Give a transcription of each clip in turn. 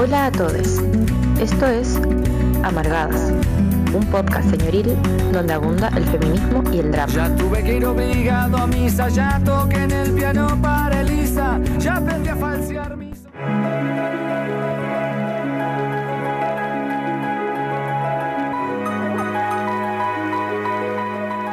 Hola a todos. Esto es Amargadas, un podcast señoril donde abunda el feminismo y el drama. Ya tuve que ir obligado a misa, ya toqué en el piano para Elisa, ya aprendí a falsear mis...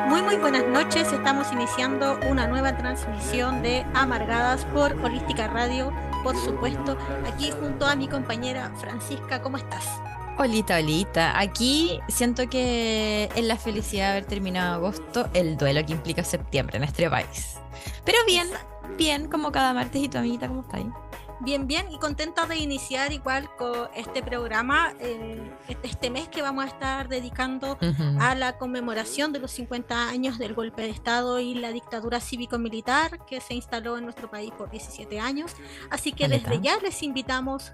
Muy muy buenas noches, estamos iniciando una nueva transmisión de Amargadas por Holística Radio, por supuesto, aquí junto a mi compañera Francisca, ¿cómo estás? Olita, olita. Aquí siento que es la felicidad de haber terminado agosto, el duelo que implica septiembre en nuestro país. Pero bien, bien, como cada martes y tu amiguita, ¿cómo está ahí? Bien, bien, y contenta de iniciar igual con este programa, eh, este mes que vamos a estar dedicando a la conmemoración de los 50 años del golpe de Estado y la dictadura cívico-militar que se instaló en nuestro país por 17 años. Así que desde ya les invitamos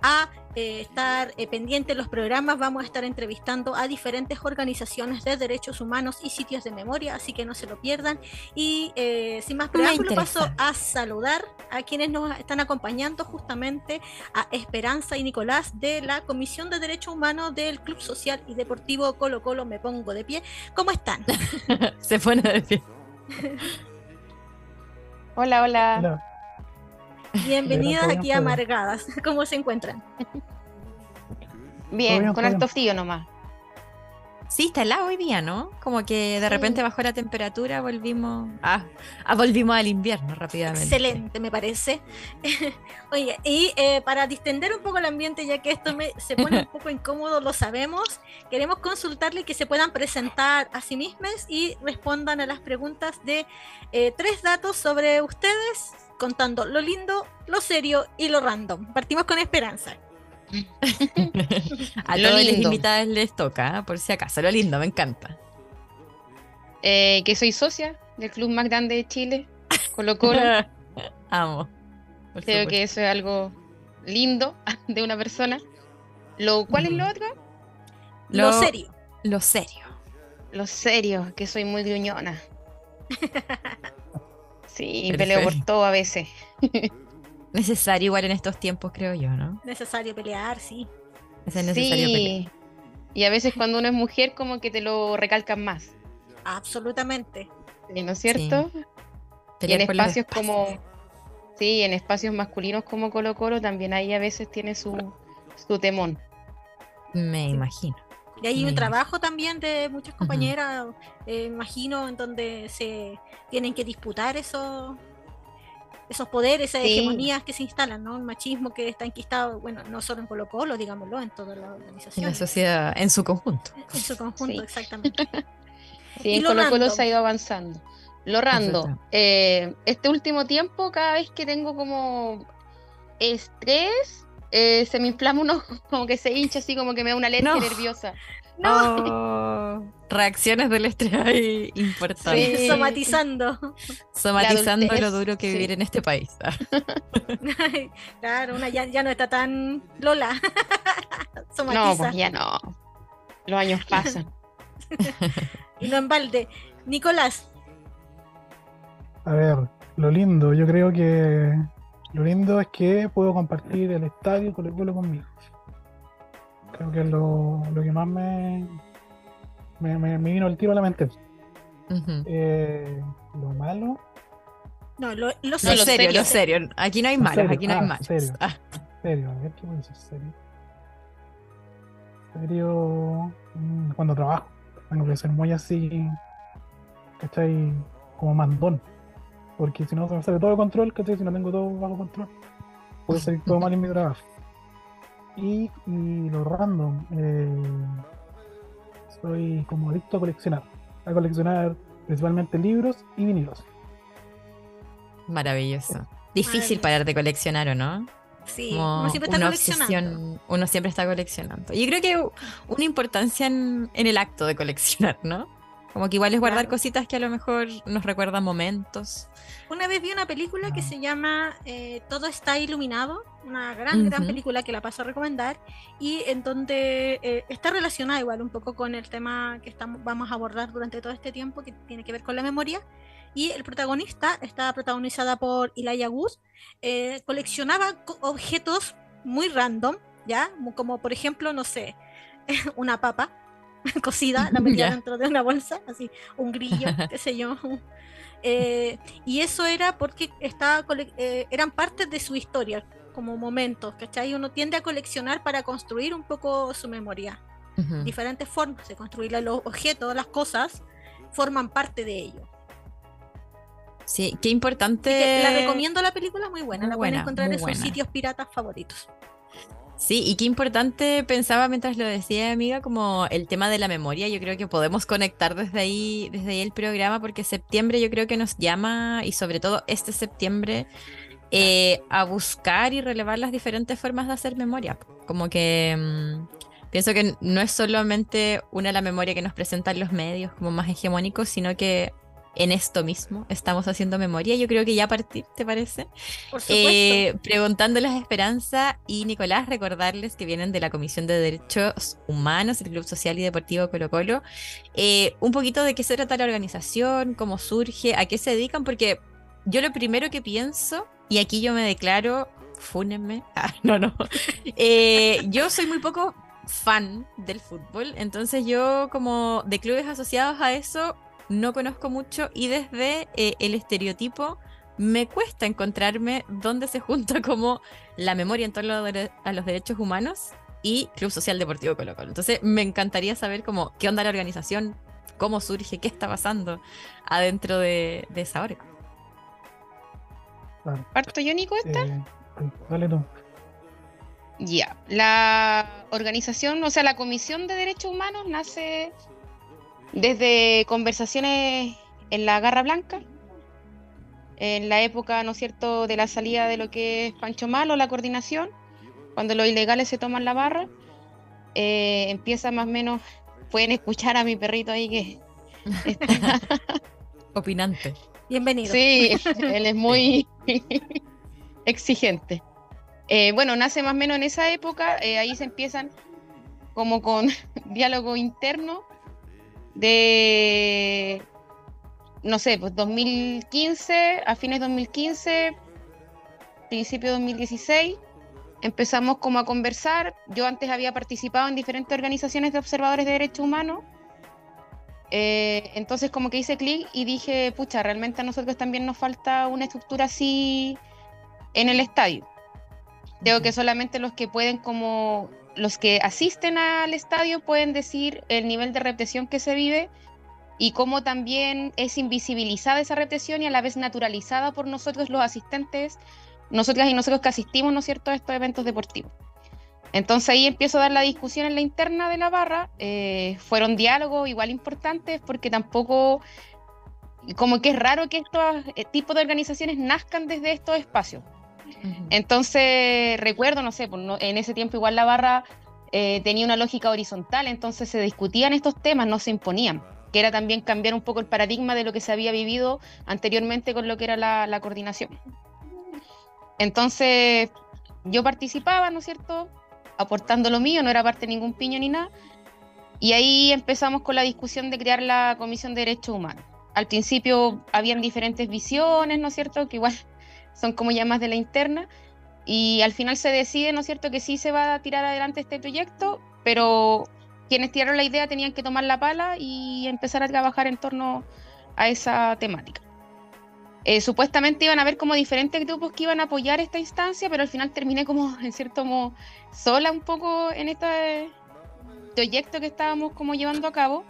a eh, estar eh, pendientes de los programas. Vamos a estar entrevistando a diferentes organizaciones de derechos humanos y sitios de memoria, así que no se lo pierdan. Y eh, sin más preámbulo, paso a saludar a quienes nos están acompañando justamente a Esperanza y Nicolás de la Comisión de Derechos Humanos del Club Social y Deportivo Colo Colo. Me pongo de pie. ¿Cómo están? se pone de pie. hola, hola. hola. Bienvenidas aquí a Amargadas. ¿Cómo se encuentran? Bien, con alto frío nomás. Sí, está helado hoy día, ¿no? Como que de repente bajó la temperatura, volvimos a, volvimos al invierno rápidamente. Excelente, me parece. Oye, y eh, para distender un poco el ambiente, ya que esto me, se pone un poco incómodo, lo sabemos, queremos consultarle que se puedan presentar a sí mismos y respondan a las preguntas de eh, tres datos sobre ustedes, contando lo lindo, lo serio y lo random. Partimos con esperanza. a lo todos los invitados les toca, ¿eh? por si acaso. Lo lindo, me encanta. Eh, que soy socia del club más grande de Chile, Colo Colo. Amo. Creo que eso es algo lindo de una persona. Lo, ¿Cuál es lo otro? Lo, serio. Lo serio. Lo serio, que soy muy gruñona. Sí, peleo por todo a veces. Necesario igual en estos tiempos, creo yo, ¿no? Necesario pelear, sí. Es necesario sí. pelear. Y a veces cuando uno es mujer como que te lo recalcan más. Absolutamente. ¿No es cierto? Sí. Y en espacios como... Sí, en espacios masculinos como Colo Colo también ahí a veces tiene su, su temón. Me imagino. Y hay un trabajo también de muchas compañeras, eh, imagino, en donde se tienen que disputar esos esos poderes, esas hegemonías que se instalan, ¿no? El machismo que está enquistado, bueno, no solo en Colo Colo, digámoslo, en toda la organización. En la sociedad, en su conjunto. En su conjunto, exactamente. Sí, en Colo Colo se ha ido avanzando. Lo rando, eh, este último tiempo, cada vez que tengo como estrés, eh, se me inflama un ojo, como que se hincha así, como que me da una alergia nerviosa. No. Oh, reacciones del estrés ahí importantes. Sí. Somatizando. Somatizando lo duro que vivir en este país. claro, una ya, no está tan Lola. No, pues ya no. Los años pasan. y no en balde. Nicolás. A ver, lo lindo, yo creo que lo lindo es que puedo compartir el estadio con el pueblo conmigo. Creo que es lo, lo que más me, me, me, vino el tiro a la mente. eh, lo malo. No, lo, lo, serio, lo serio, lo serio. Aquí no hay malos, aquí no hay malos. Serio, ah. serio, a ver qué puede ser serio. Serio, mm, cuando trabajo, tengo que ser muy así, ¿cachai? Como mandón porque si no se me sale todo el control, ¿cachai? Si no tengo todo bajo control, puede salir todo mal en mi trabajo. Y, y lo random, eh, soy como adicto a coleccionar, a coleccionar principalmente libros y vinilos. Maravilloso. Difícil parar de coleccionar, ¿o no? Sí, uno siempre está coleccionando. uno siempre está coleccionando. Yo creo que una importancia en, en el acto de coleccionar, ¿no? Como que igual es guardar cositas que a lo mejor nos recuerdan momentos. Una vez vi una película que se llama eh, Todo está iluminado, una gran, gran película que la paso a recomendar, y en donde eh, está relacionada igual un poco con el tema que estamos, vamos a abordar durante todo este tiempo, que tiene que ver con la memoria. Y el protagonista, está protagonizada por Elijah Wood, eh, coleccionaba objetos muy random ¿ya? Como por ejemplo, no sé, una papa cocida, la metía dentro de una bolsa, así, un grillo, qué sé yo. Eh, y eso era porque estaba, eh, eran partes de su historia, como momentos, ¿cachai? Uno tiende a coleccionar para construir un poco su memoria. Diferentes formas de construir los objetos, las cosas, forman parte de ello. Sí, qué importante. la recomiendo la película, muy buena. la pueden encontrar en sus sitios piratas favoritos. Sí, y qué importante pensaba mientras lo decía, amiga, como el tema de la memoria. Yo creo que podemos conectar desde ahí, desde ahí el programa, porque septiembre yo creo que nos llama, y sobre todo este septiembre, eh, a buscar y relevar las diferentes formas de hacer memoria. Como que mm, pienso que no es solamente una la memoria que nos presentan los medios como más hegemónicos, sino que en esto mismo estamos haciendo memoria. Yo creo que ya a partir, ¿te parece? Por eh, preguntándoles a Esperanza y Nicolás, recordarles que vienen de la Comisión de Derechos Humanos, el Club Social y Deportivo Colo Colo. Eh, un poquito de qué se trata la organización, cómo surge, a qué se dedican, porque yo lo primero que pienso, y aquí yo me declaro, fúnenme, ah, no, no, eh, yo soy muy poco fan del fútbol, entonces yo como de clubes asociados a eso no conozco mucho y desde eh, el estereotipo me cuesta encontrarme dónde se junta como la memoria en torno a los derechos humanos y Club Social Deportivo Colo Colo. Entonces me encantaría saber cómo, qué onda la organización, cómo surge, qué está pasando adentro de, esa hora. ¿Parto yo, Nico, esta? Eh, dale tú. Ya, la organización, o sea, la Comisión de Derechos Humanos nace desde conversaciones en la Garra Blanca, en la época, ¿no es cierto?, de la salida de lo que es Pancho Malo, la coordinación, cuando los ilegales se toman la barra, eh, empieza más o menos, pueden escuchar a mi perrito ahí que está... Opinante. Bienvenido. Sí, él es muy exigente. Eh, bueno, nace más o menos en esa época, eh, ahí se empiezan como con diálogo interno de, no sé, pues 2015, a fines de 2015, principio de 2016, empezamos como a conversar. Yo antes había participado en diferentes organizaciones de observadores de derechos humanos. Eh, entonces como que hice clic y dije, pucha, realmente a nosotros también nos falta una estructura así en el estadio. Creo que solamente los que pueden como los que asisten al estadio pueden decir el nivel de represión que se vive y cómo también es invisibilizada esa represión y a la vez naturalizada por nosotros los asistentes, nosotras y nosotros que asistimos, ¿no es cierto?, a estos eventos deportivos. Entonces ahí empiezo a dar la discusión en la interna de la barra. Eh, fueron diálogos igual importantes porque tampoco, como que es raro que estos eh, tipos de organizaciones nazcan desde estos espacios. Entonces, recuerdo, no sé, pues, en ese tiempo igual la barra eh, tenía una lógica horizontal, entonces se discutían estos temas, no se imponían, que era también cambiar un poco el paradigma de lo que se había vivido anteriormente con lo que era la, coordinación. Entonces, yo participaba, ¿no es cierto? Aportando lo mío, no era parte de ningún piño ni nada. Y ahí empezamos con la discusión de crear la Comisión de Derechos Humanos. Al principio habían diferentes visiones, ¿no es cierto? Que igual son como ya más de la interna, y al final se decide, ¿no es cierto?, que sí se va a tirar adelante este proyecto, pero quienes tiraron la idea tenían que tomar la pala y empezar a trabajar en torno a esa temática. Eh, supuestamente iban a haber como diferentes grupos que iban a apoyar esta instancia, pero al final terminé como, en cierto modo, sola un poco en este proyecto que estábamos como llevando a cabo.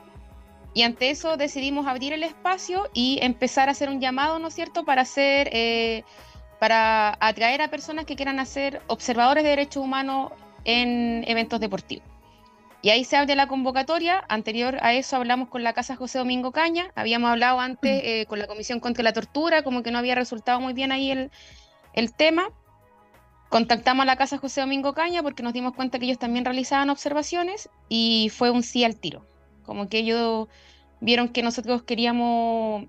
Y ante eso decidimos abrir el espacio y empezar a hacer un llamado, ¿no es cierto?, para hacer... Eh, para atraer a personas que quieran hacer observadores de derechos humanos en eventos deportivos. Y ahí se abre la convocatoria. Anterior a eso hablamos con la Casa José Domingo Caña. Habíamos hablado antes eh, con la Comisión contra la Tortura, como que no había resultado muy bien ahí el, el tema. Contactamos a la Casa José Domingo Caña porque nos dimos cuenta que ellos también realizaban observaciones y fue un sí al tiro. Como que ellos vieron que nosotros queríamos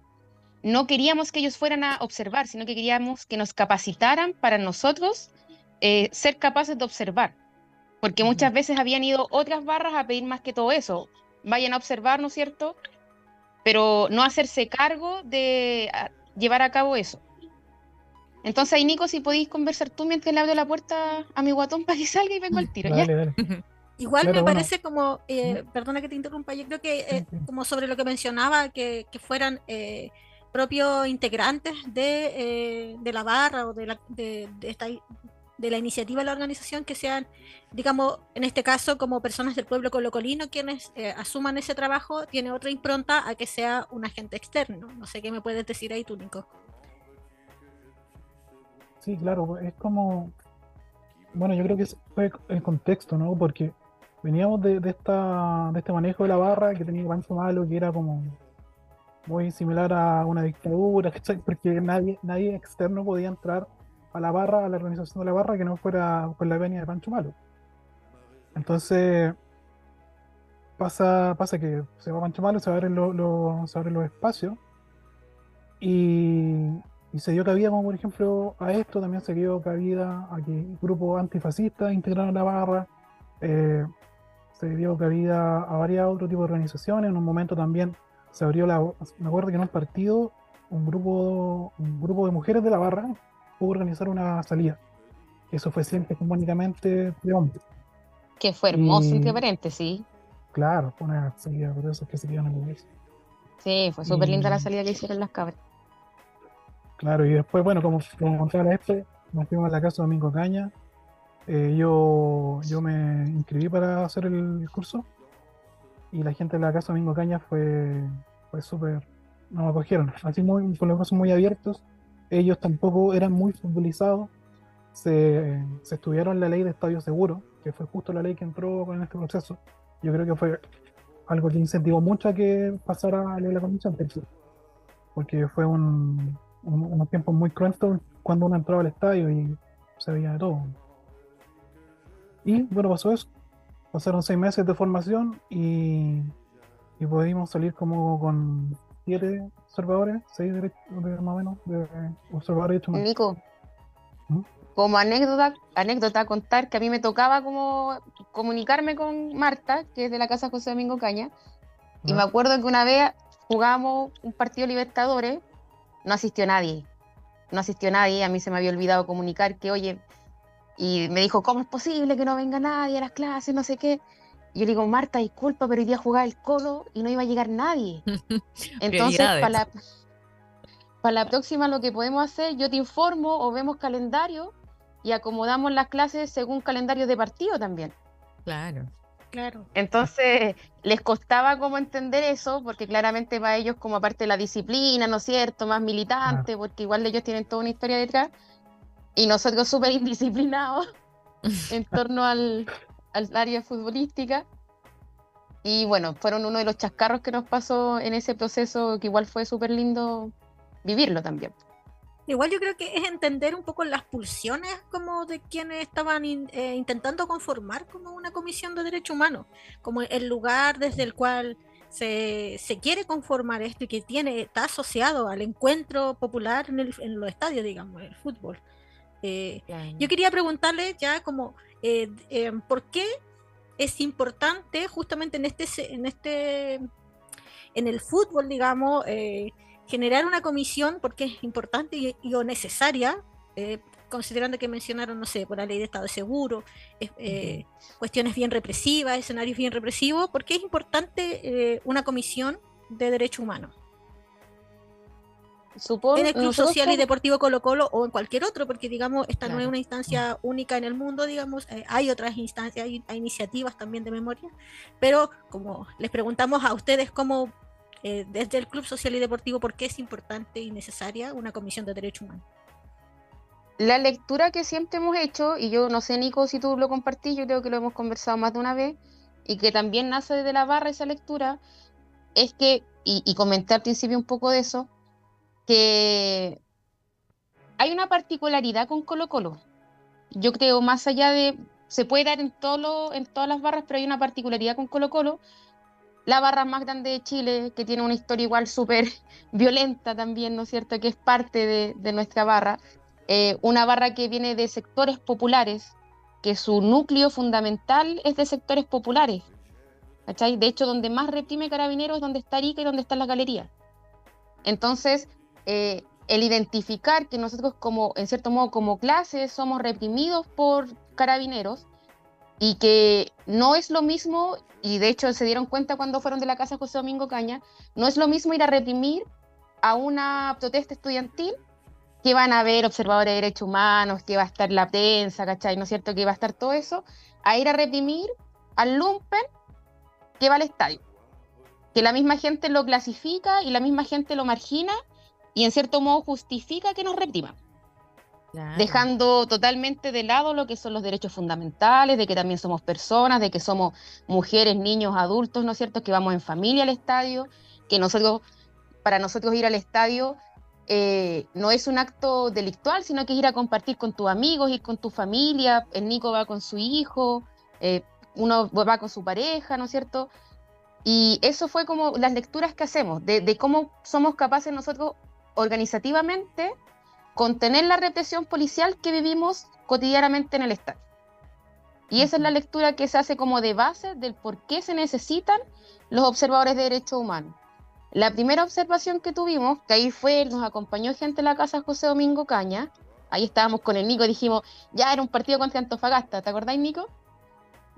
no queríamos que ellos fueran a observar, sino que queríamos que nos capacitaran para nosotros eh, ser capaces de observar. Porque muchas veces habían ido otras barras a pedir más que todo eso. Vayan a observar, ¿no es cierto? Pero no hacerse cargo de llevar a cabo eso. Entonces ahí, Nico, si podéis conversar tú mientras le abro la puerta a mi guatón para que salga y vengo al tiro, ¿ya? Igual me parece como, eh, perdona que te interrumpa, yo creo que eh, como sobre lo que mencionaba, que, fueran eh, propios integrantes de, de, la barra o de, la, de, esta, de la iniciativa de la organización que sean, digamos, en este caso como personas del pueblo colocolino quienes asuman ese trabajo, tiene otra impronta a que sea un agente externo. No sé qué me puedes decir ahí tú, Nico. Sí, claro, es como, bueno, yo creo que fue el contexto, ¿no? Porque veníamos de, esta, de este manejo de la barra que tenía Pancho Malo, que era como muy similar a una dictadura, porque nadie, nadie externo podía entrar a la barra, a la organización de la barra, que no fuera con la venia de Pancho Malo. Entonces, pasa, pasa que se va Pancho Malo, se abren, se abren los espacios y, y se dio cabida, como por ejemplo, a esto también se dio cabida a que grupos antifascistas integraron la barra. Eh, se dio cabida a varios otros tipos de organizaciones. En un momento también se abrió la. Me acuerdo que en un partido, un grupo, un grupo de mujeres de la barra pudo organizar una salida. Eso fue siempre comunicamente de hombres. Que fue hermoso, entre paréntesis. Claro, fue una salida por eso que se quedan en Sí, fue súper linda la salida que hicieron las cabras. Claro, y después, bueno, como, como contaba este, nos fuimos a la casa de Domingo Caña. Eh, yo, yo me inscribí para hacer el curso y la gente de la casa Domingo Caña fue, fue súper, no me acogieron, así muy, con los brazos muy abiertos. Ellos tampoco eran muy futbolizados. Se, se estudiaron la ley de estadio seguro, que fue justo la ley que entró con este proceso. Yo creo que fue algo que incentivó mucho a que pasara a la comisión, porque fue un, unos tiempos muy cruentos cuando uno entraba al estadio y se veía de todo. Y bueno, pasó eso. Pasaron seis meses de formación y, y pudimos salir como con siete observadores, seis más o menos, de observadores Nico, ¿Mm? como anécdota, anécdota contar que a mí me tocaba como comunicarme con Marta, que es de la casa José Domingo Caña, y me acuerdo que una vez jugamos un partido Libertadores no asistió nadie. No asistió nadie, a mí se me había olvidado comunicar que, oye, y me dijo, ¿cómo es posible que no venga nadie a las clases, no sé qué? Y yo le digo, Marta, disculpa, pero hoy día jugar el colo y no iba a llegar nadie. Entonces, para la, para la próxima lo que podemos hacer, yo te informo o vemos calendario y acomodamos las clases según calendario de partido también. Claro. Claro. Entonces, les costaba como entender eso, porque claramente para ellos como aparte de la disciplina, ¿no es cierto? Más militante, porque igual ellos tienen toda una historia detrás, y nosotros súper indisciplinados en torno al, al área futbolística. Y bueno, fueron uno de los chascarros que nos pasó en ese proceso, que igual fue súper lindo vivirlo también. Igual yo creo que es entender un poco las pulsiones como de quienes estaban eh, intentando conformar como una comisión de derechos humanos, como el lugar desde el cual se, se, quiere conformar esto y que tiene, está asociado al encuentro popular en, el, en los estadios, digamos, el fútbol. Eh, yo quería preguntarle ya como, eh, ¿por qué es importante justamente en este, en este, en el fútbol, digamos, generar una comisión porque es importante y, o necesaria, eh, considerando que mencionaron, no sé, por la ley de Estado de Seguro, eh, cuestiones bien represivas, escenarios bien represivos, porque es importante eh, una comisión de derechos humanos. Supongo, en el Club Social y Deportivo Colo Colo o en cualquier otro, porque digamos, esta no es una instancia única en el mundo, digamos, hay otras instancias, hay, hay, iniciativas también de memoria, pero como les preguntamos a ustedes cómo eh, desde el Club Social y Deportivo, ¿por qué es importante y necesaria una comisión de derechos humanos? La lectura que siempre hemos hecho, y yo no sé, Nico, si tú lo compartís, yo creo que lo hemos conversado más de una vez, y que también nace desde la barra esa lectura, es que, y, y comenté al principio un poco de eso, que hay una particularidad con Colo Colo. Yo creo, más allá de, se puede dar en, todo en todas las barras, pero hay una particularidad con Colo Colo, la barra más grande de Chile, que tiene una historia igual súper violenta también, ¿no es cierto?, que es parte de, nuestra barra, eh, una barra que viene de sectores populares, que su núcleo fundamental es de sectores populares, ¿cachai? De hecho, donde más reprime Carabineros es donde está Arica y donde está la galería. Entonces, eh, el identificar que nosotros como, en cierto modo, como clase, somos reprimidos por carabineros y que no es lo mismo, y de hecho se dieron cuenta cuando fueron de la casa José Domingo Caña, no es lo mismo ir a reprimir a una protesta estudiantil que van a haber observadores de derechos humanos, que va a estar la prensa, ¿cachai? ¿No es cierto? Que va a estar todo eso, a ir a reprimir al lumpen que va al estadio. Que la misma gente lo clasifica y la misma gente lo margina y en cierto modo justifica que nos repriman. Dejando totalmente de lado lo que son los derechos fundamentales, de que también somos personas, de que somos mujeres, niños, adultos, ¿no es cierto? Que vamos en familia al estadio, que nosotros, para nosotros ir al estadio eh, no es un acto delictual, sino que es ir a compartir con tus amigos, ir con tu familia. El Nico va con su hijo, eh, uno va con su pareja, ¿no es cierto? Y eso fue como las lecturas que hacemos, de, cómo somos capaces nosotros organizativamente contener la represión policial que vivimos cotidianamente en el Estado. Y esa es la lectura que se hace como de base del por qué se necesitan los observadores de derechos humanos. La primera observación que tuvimos, que ahí fue, nos acompañó gente en la casa José Domingo Caña, ahí estábamos con el Nico, dijimos, ya era un partido contra Antofagasta, ¿te acordáis Nico?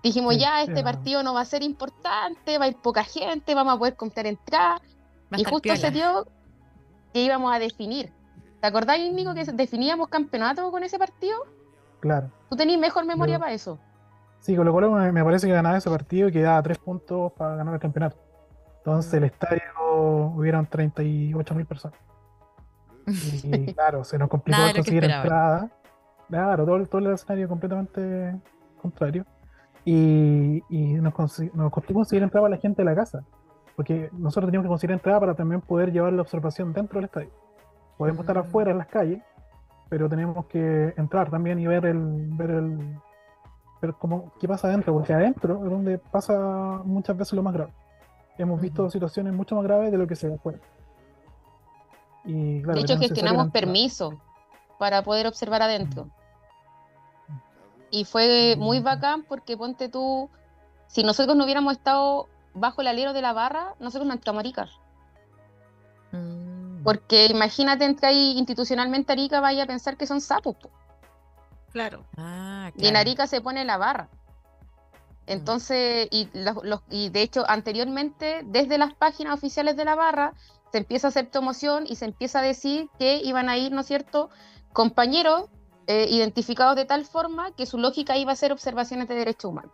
Dijimos, ya, este partido no va a ser importante, va a ir poca gente, vamos a poder comprar entradas. Y justo se dio que íbamos a definir. ¿Te acordáis, Nico, que definíamos campeonato con ese partido? Claro. ¿Tú tenés mejor memoria para eso? Sí, con lo cual me parece que ganaba ese partido y que daba tres puntos para ganar el campeonato. Entonces el estadio hubieron 38 mil personas. Y claro, se nos complicó conseguir entrada. Claro, todo, todo, el escenario completamente contrario. Y, y nos, nos costó conseguir entrada para la gente de la casa. Porque nosotros teníamos que conseguir entrada para también poder llevar la observación dentro del estadio. Podemos estar mm. afuera en las calles, pero tenemos que entrar también y ver el, ver el, ver cómo, qué pasa adentro, porque adentro es donde pasa muchas veces lo más grave hemos visto situaciones mucho más graves de lo que se ve afuera. Y, de hecho, gestionamos permiso para poder observar adentro. Y fue muy bacán porque ponte tú, si nosotros no hubiéramos estado bajo el alero de la barra, nosotros no entramos a Arica. Mm. Porque imagínate entre ahí institucionalmente Arica vaya a pensar que son sapos. Claro. Ah, claro. Y en Arica se pone la barra. Entonces, y, y de hecho, anteriormente, desde las páginas oficiales de la barra, se empieza a hacer promoción y se empieza a decir que iban a ir, ¿no es cierto?, compañeros eh, identificados de tal forma que su lógica iba a ser observaciones de derechos humanos.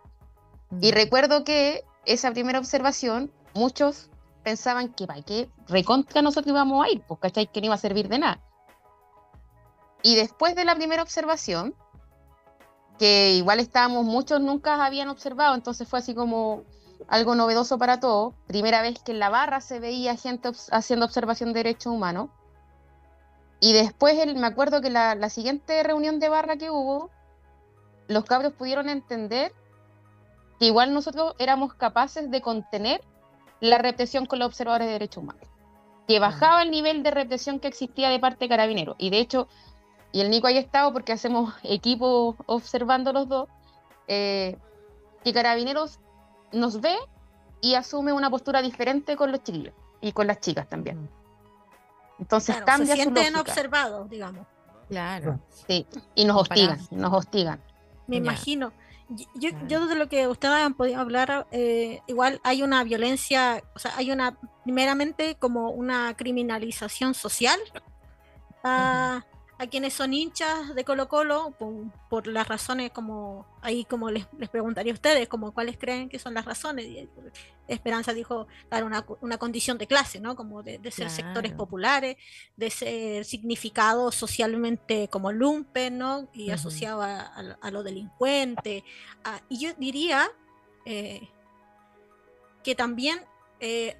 Y mm. recuerdo que esa primera observación, muchos pensaban que, ¿para qué recontra nosotros íbamos a ir? Pues, ¿cachai? Que no iba a servir de nada. Y después de la primera observación, que igual estábamos, muchos nunca habían observado, entonces fue así como algo novedoso para todos. Primera vez que en la barra se veía gente haciendo observación de derechos humanos. Y después me acuerdo que la, la, siguiente reunión de barra que hubo, los cabros pudieron entender que igual nosotros éramos capaces de contener la represión con los observadores de derechos humanos. Que bajaba el nivel de represión que existía de parte de carabineros. Y de hecho, y el Nico ahí estado porque hacemos equipo observando los dos, eh, que Carabineros nos ve y asume una postura diferente con los chiquillos y con las chicas también. Entonces cambia se sienten observados, digamos. Claro. Sí, y nos hostigan, nos hostigan. Me imagino. Yo, yo, de lo que ustedes han podido hablar, eh, igual hay una violencia, o sea, hay una, primeramente como una criminalización social. A quienes son hinchas de Colo Colo, por, las razones como, ahí como les, preguntaría a ustedes, como cuáles creen que son las razones. Esperanza dijo, dar una, una condición de clase, ¿no? Como de, ser sectores populares, de ser significados socialmente como lumpen, ¿no? Y asociado a, lo delincuente. y yo diría eh, que también eh,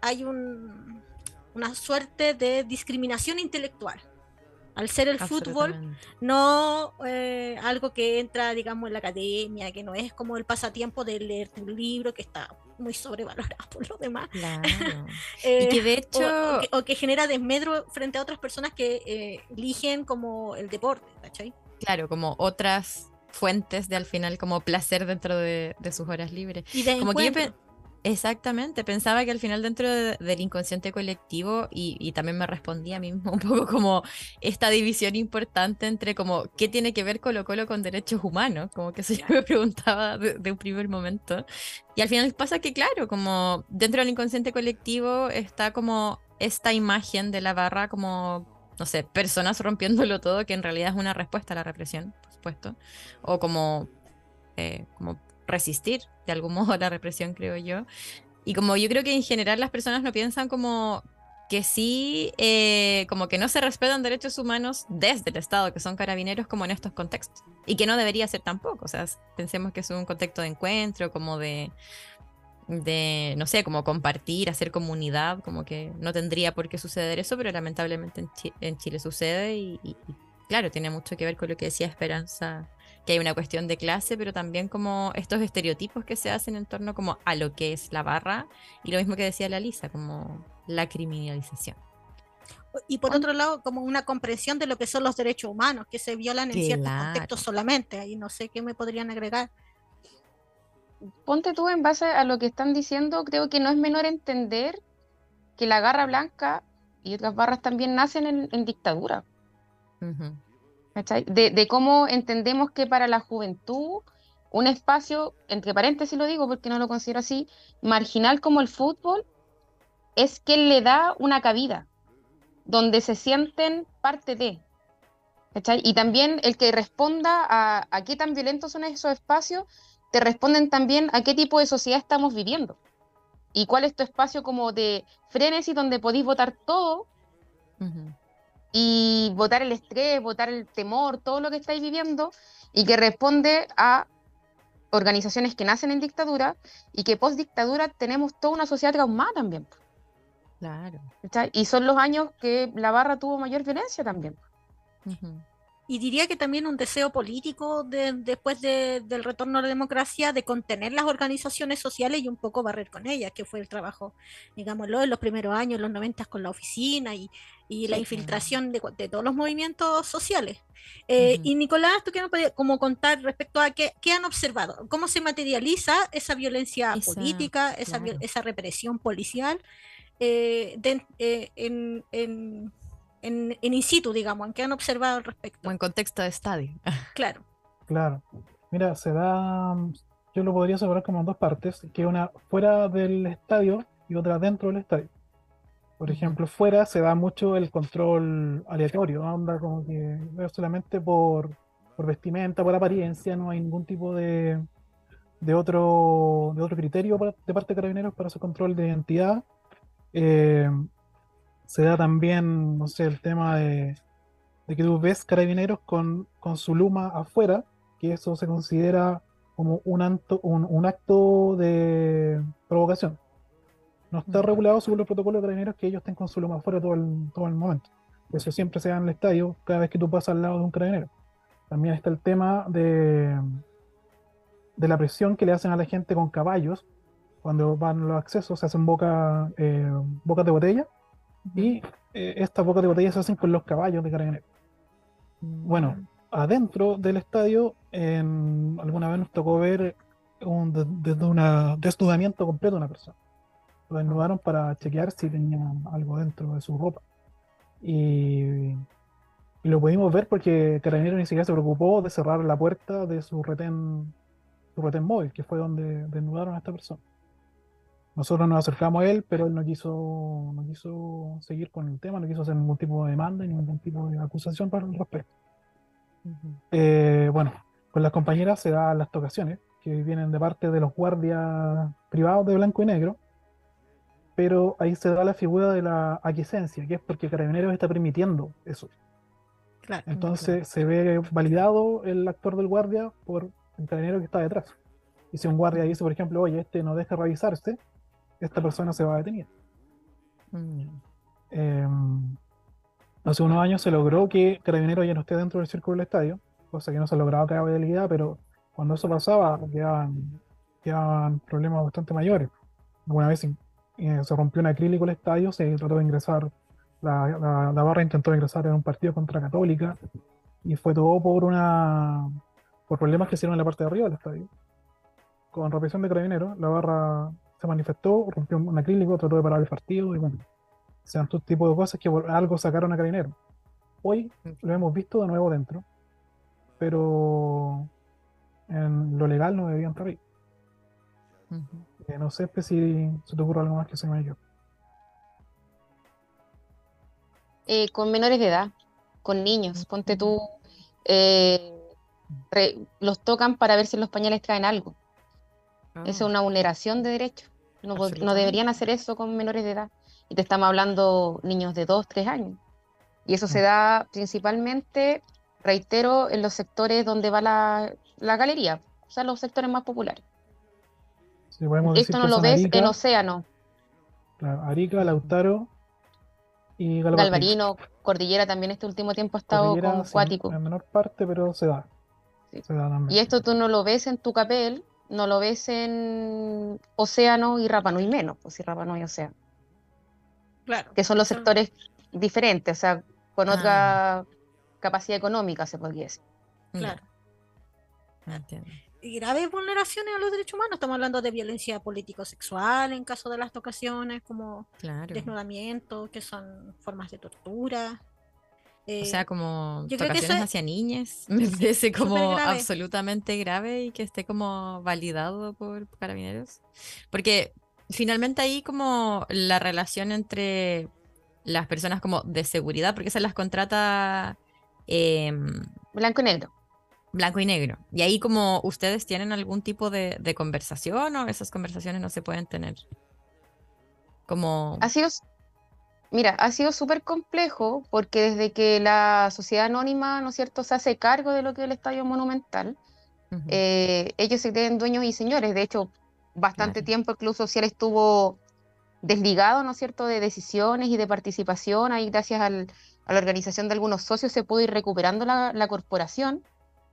hay un, una suerte de discriminación intelectual al ser el fútbol, no eh, algo que entra, digamos, en la academia, que no es como el pasatiempo de leer un libro que está muy sobrevalorado por los demás. Eh, y que de hecho... O, que, genera desmedro frente a otras personas que eh, eligen como el deporte, ¿cachai? Claro, como otras fuentes de al final como placer dentro de, sus horas libres. Y de como que Exactamente, pensaba que al final dentro del inconsciente colectivo y, también me respondía a mí mismo un poco como esta división importante entre como qué tiene que ver Colo Colo con derechos humanos, como que eso yo me preguntaba de, un primer momento. Y al final pasa que claro, como dentro del inconsciente colectivo está como esta imagen de la barra como, no sé, personas rompiéndolo todo, que en realidad es una respuesta a la represión, por supuesto, o como, eh, como resistir de algún modo la represión, creo yo. Y como yo creo que en general las personas no piensan como que sí, eh, como que no se respetan derechos humanos desde el Estado, que son carabineros, como en estos contextos. Y que no debería ser tampoco. O sea, pensemos que es un contexto de encuentro, como de, de, no sé, como compartir, hacer comunidad, como que no tendría por qué suceder eso, pero lamentablemente en, Chile sucede y, y, claro, tiene mucho que ver con lo que decía Esperanza que hay una cuestión de clase, pero también como estos estereotipos que se hacen en torno como a lo que es la barra y lo mismo que decía la Lisa, como la criminalización. Y por otro lado, como una comprensión de lo que son los derechos humanos, que se violan en ciertos contextos solamente, y no sé qué me podrían agregar. Ponte tú en base a lo que están diciendo, creo que no es menor entender que la garra blanca y otras barras también nacen en, dictadura. De, cómo entendemos que para la juventud un espacio, entre paréntesis lo digo porque no lo considero así, marginal como el fútbol, es que le da una cabida, donde se sienten parte de. Y también el que responda a, qué tan violentos son esos espacios, te responden también a qué tipo de sociedad estamos viviendo. Y cuál es tu espacio como de frenesí donde podéis votar todo, y votar el estrés, votar el temor, todo lo que estáis viviendo y que responde a organizaciones que nacen en dictadura y que post dictadura tenemos toda una sociedad traumada también. Claro. Y son los años que la barra tuvo mayor violencia también y diría que también un deseo político después del retorno a la democracia de contener las organizaciones sociales y un poco barrer con ellas, que fue el trabajo, digámoslo, en los primeros años, los noventas con la oficina y, la infiltración de, todos los movimientos sociales. Eh, y Nicolás, ¿tú qué nos puedes como contar respecto a qué, han observado? ¿Cómo se materializa esa violencia política, esa, esa, represión policial eh, eh, en en, in situ, digamos, en qué han observado al respecto. O en contexto de estadio. Claro. Claro. Mira, se da, yo lo podría separar como en dos partes, que una fuera del estadio y otra dentro del estadio. Por ejemplo, fuera se da mucho el control aleatorio, onda como que solamente por, por vestimenta, por apariencia, no hay ningún tipo de, de, otro, de otro criterio de parte de carabineros para su control de identidad. Eh, se da también, no sé, el tema de, que tú ves carabineros con, con, su luma afuera, que eso se considera como un, un, acto de provocación. No está regulado según los protocolos de carabineros que ellos estén con su luma afuera todo el, todo el momento. Eso siempre se da en el estadio cada vez que tú pasas al lado de un carabinero. También está el tema de, de la presión que le hacen a la gente con caballos cuando van los accesos, se hacen boca, eh, bocas de botella y eh, estas bocas de botella se hacen con los caballos de carabineros. Bueno, adentro del estadio, alguna vez nos tocó ver un desnudamiento completo de una persona. Lo desnudaron para chequear si tenía algo dentro de su ropa. Y, lo pudimos ver porque Carabinero ni siquiera se preocupó de cerrar la puerta de su retén, su retén móvil, que fue donde desnudaron a esta persona. Nosotros nos acercamos a él, pero él no quiso, no quiso seguir con el tema, no quiso hacer ningún tipo de demanda ni ningún tipo de acusación para el respecto. Eh, bueno, con las compañeras se dan las tocaciones, que vienen de parte de los guardias privados de blanco y negro, pero ahí se da la figura de la aquiescencia, que es porque Carabineros está permitiendo eso. Entonces se ve validado el actor del guardia por el carabinero que está detrás. Y si un guardia dice, por ejemplo, oye, este no deja revisarse, esta persona se va a detener. Mm. Em, hace unos años se logró que Carabineros ya no esté dentro del círculo del estadio, cosa que no se lograba cada habilidad, pero cuando eso pasaba quedaban, quedaban problemas bastante mayores. Alguna vez eh, se rompió un acrílico el estadio, se trató de ingresar, la, la, barra intentó ingresar en un partido contra Católica y fue todo por una por problemas que hicieron en la parte de arriba del estadio. Con represión de carabineros, la barra se manifestó, rompió un acrílico, trató de parar el partido y bueno, sean todo tipo de cosas que algo sacaron a Carabineros. Hoy lo hemos visto de nuevo dentro, pero en lo legal no deberían estar ahí. Eh, no sé si se te ocurre algo más que se me yo. Eh, con menores de edad, con niños, ponte tú, eh, los tocan para ver si los pañales traen algo. Eso es ah. una vulneración de derechos. No, no, deberían hacer eso con menores de edad. Y te estamos hablando niños de 2, 3 años. Y eso se mm. da principalmente, reitero, en los sectores donde va la, la galería, o sea, los sectores más populares. Esto no lo ves en Océano. Arica, Lautaro y Galvarino, Cordillera también este último tiempo ha estado con Cuático. En menor parte, pero se da. y esto tú no lo ves en tu capel, no lo ves en Océano y Rapanui menos, pues si Rapanui y Océano. Claro. Que son los sectores diferentes, o sea, con otra ah. capacidad económica, se podría decir. Claro. Entiendo y graves vulneraciones a los derechos humanos. Estamos hablando de violencia político-sexual en caso de las tocaciones, como desnudamiento, que son formas de tortura. O sea, como tocaciones hacia niñas, me parece como absolutamente grave y que esté como validado por carabineros. Porque finalmente ahí como la relación entre las personas como de seguridad, porque se las contrata... Em, Blanco y negro blanco y negro. Y ahí como ustedes tienen algún tipo de, conversación o esas conversaciones no se pueden tener. Como... Ha sido, mira, ha sido súper complejo porque desde que la sociedad anónima, ¿no es cierto?, se hace cargo de lo que es el estadio monumental, eh, ellos se creen dueños y señores. De hecho, bastante tiempo el Club Social estuvo desligado, ¿no es cierto?, de decisiones y de participación. Ahí gracias a la organización de algunos socios se pudo ir recuperando la corporación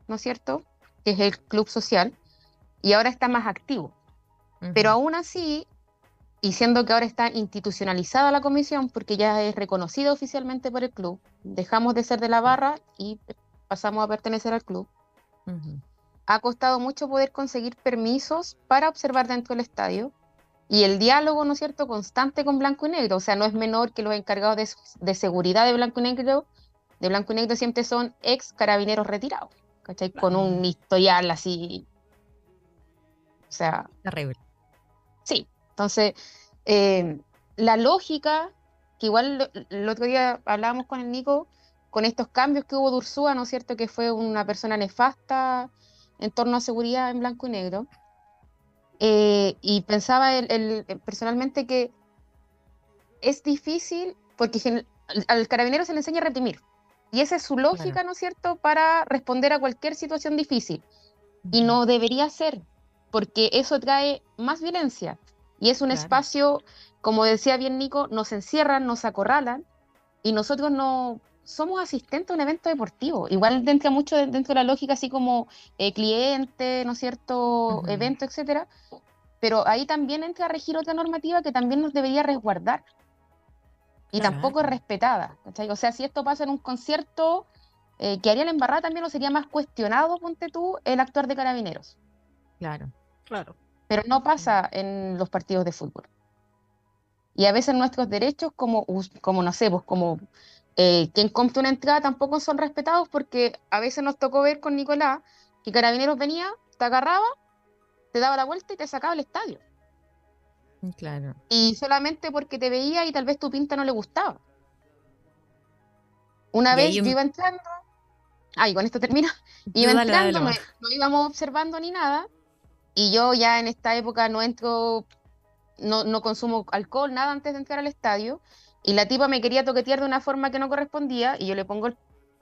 ¿no es cierto? Que es el club social, y ahora está más activo. Pero aún así, y siendo que ahora está institucionalizada la comisión, porque ya es reconocida oficialmente por el club, dejamos de ser de la barra y pasamos a pertenecer al club. Ha costado mucho poder conseguir permisos para observar dentro del estadio y el diálogo, ¿no es cierto?, constante con Blanco y Negro. O sea, no es menor que los encargados de, de seguridad de Blanco y Negro, de Blanco y Negro siempre son ex carabineros retirados. ¿cachai? Con un historial así. O sea. Terrible. Sí. Entonces, eh, la lógica, que igual el otro día hablábamos con el Nico, con estos cambios que hubo de Ursúa, ¿no es cierto? Que fue una persona nefasta en torno a seguridad en blanco y negro. Eh, y pensaba el, personalmente que es difícil porque al carabinero se le enseña a reprimir. Y esa es su lógica, ¿no es cierto?, para responder a cualquier situación difícil. Y no debería ser, porque eso trae más violencia. Y es un espacio, como decía bien Nico, nos encierran, nos acorralan, y nosotros no somos asistentes a un evento deportivo. Igual entra mucho dentro de la lógica, así como eh, cliente, ¿no es cierto?, evento, etcétera. Pero ahí también entra a regir otra normativa que también nos debería resguardar y tampoco es respetada. O sea, si esto pasa en un concierto, eh, que haría la embarrada también no sería más cuestionado, ponte tú, el actuar de carabineros. Claro, claro. Pero no pasa en los partidos de fútbol. Y a veces nuestros derechos, como, como no sé, pues como eh, quien compra una entrada, tampoco son respetados porque a veces nos tocó ver con Nicolás que Carabineros venía, te agarraba, te daba la vuelta y te sacaba el estadio. Claro. Y solamente porque te veía y tal vez tu pinta no le gustaba. Una vez yo iba entrando, ay, con esto termino, iba entrando, no, íbamos observando ni nada, y yo ya en esta época no entro, no, no consumo alcohol, nada antes de entrar al estadio, y la tipa me quería toquetear de una forma que no correspondía, y yo le pongo,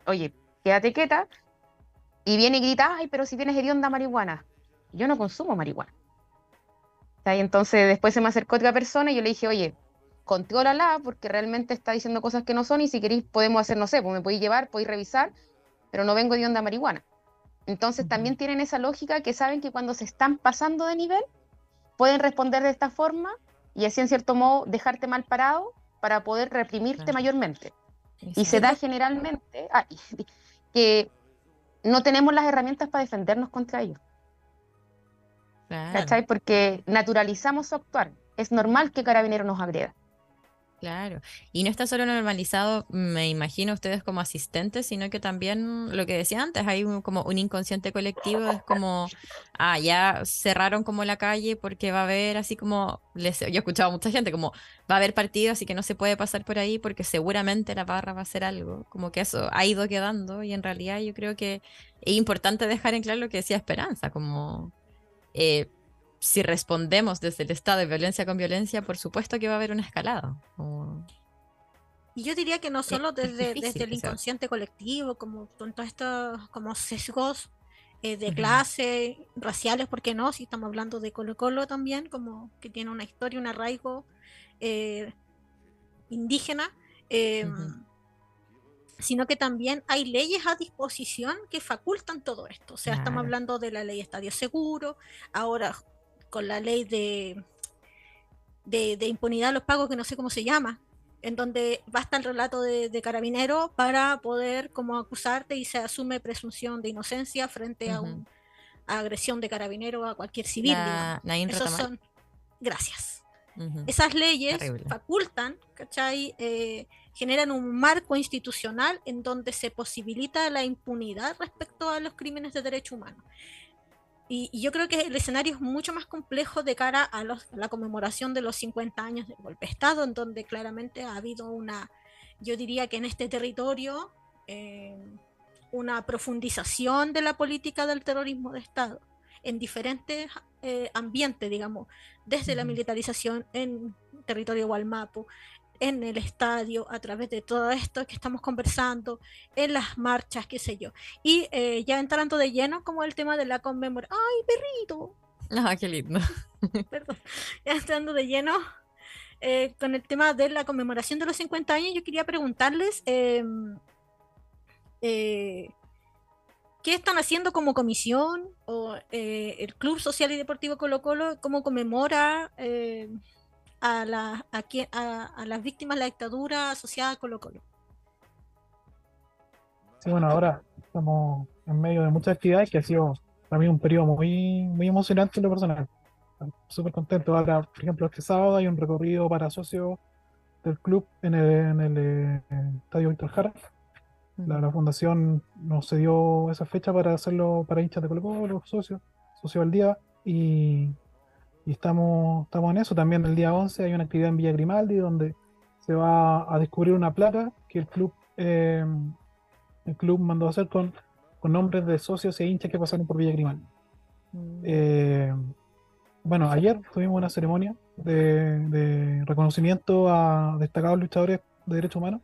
oye, quédate quieta, y viene y grita, ay, pero si tienes hedionda marihuana. Yo no consumo marihuana. Y entonces después se me acercó otra persona y yo le dije, oye, contrólala porque realmente está diciendo cosas que no son y si queréis podemos hacer, no sé, pues me podéis llevar, podéis revisar, pero no vengo de onda marihuana. Entonces también tienen esa lógica que saben que cuando se están pasando de nivel, pueden responder de esta forma y así en cierto modo dejarte mal parado para poder reprimirte mayormente. Y se da generalmente que no tenemos las herramientas para defendernos contra ellos. ¿Cachai? Porque naturalizamos su actuar. Es normal que Carabinero nos agreda. Claro. Y no está solo normalizado, me imagino ustedes como asistentes, sino que también lo que decía antes, hay como un inconsciente colectivo, es como, ah, ya cerraron como la calle porque va a haber así como, les, yo he escuchado a mucha gente como, va a haber partido, así que no se puede pasar por ahí porque seguramente la barra va a hacer algo, como que eso ha ido quedando y en realidad yo creo que es importante dejar en claro lo que decía Esperanza, como... Eh, si respondemos desde el estado de violencia con violencia, por supuesto que va a haber una escalada. Y yo diría que no solo desde, desde el inconsciente colectivo, como con todos estos como sesgos eh, de clase, raciales, ¿por qué no? Si estamos hablando de Colo Colo también, como que tiene una historia, un arraigo eh, indígena, em, sino que también hay leyes a disposición que facultan todo esto. O sea, estamos hablando de la ley Estadio Seguro, ahora con la ley de, de, impunidad a los pagos, que no sé cómo se llama, en donde basta el relato de, carabinero para poder como acusarte y se asume presunción de inocencia frente a una agresión de carabinero a cualquier civil. son, gracias. Esas leyes facultan, ¿cachai? Eh, generan un marco institucional en donde se posibilita la impunidad respecto a los crímenes de derecho humano. Y, yo creo que el escenario es mucho más complejo de cara a, la conmemoración de los 50 años del golpe de Estado, en donde claramente ha habido una, yo diría que en este territorio, eh, una profundización de la política del terrorismo de Estado en diferentes eh, ambientes, digamos, desde la militarización en territorio Gualmapu, en el estadio, a través de todo esto que estamos conversando, en las marchas, qué sé yo. Y eh, ya entrando de lleno como el tema de la conmemoración. ¡Ay, perrito! Ah, qué lindo. Perdón. Ya entrando de lleno eh, con el tema de la conmemoración de los 50 años, yo quería preguntarles em, eh, qué están haciendo como comisión o el Club Social y Deportivo Colo Colo, cómo conmemora a, la, a, a, las víctimas de la dictadura asociada a Colo Colo. Sí, bueno, ahora estamos en medio de muchas actividades que ha sido para mí un periodo muy, muy emocionante en lo personal. Súper contento. Ahora, por ejemplo, este sábado hay un recorrido para socios del club en el, en el, eh, Estadio Víctor Jara. La, la, fundación nos cedió esa fecha para hacerlo para hinchas de Colo Colo, socios, socios al día. Y y estamos, estamos en eso. También el día 11 hay una actividad en Villa Grimaldi donde se va a descubrir una placa que el club, eh, el club mandó a hacer con, con nombres de socios e hinchas que pasaron por Villa Grimaldi. Mm. Eh, bueno, ayer tuvimos una ceremonia de, reconocimiento a destacados luchadores de derechos humanos.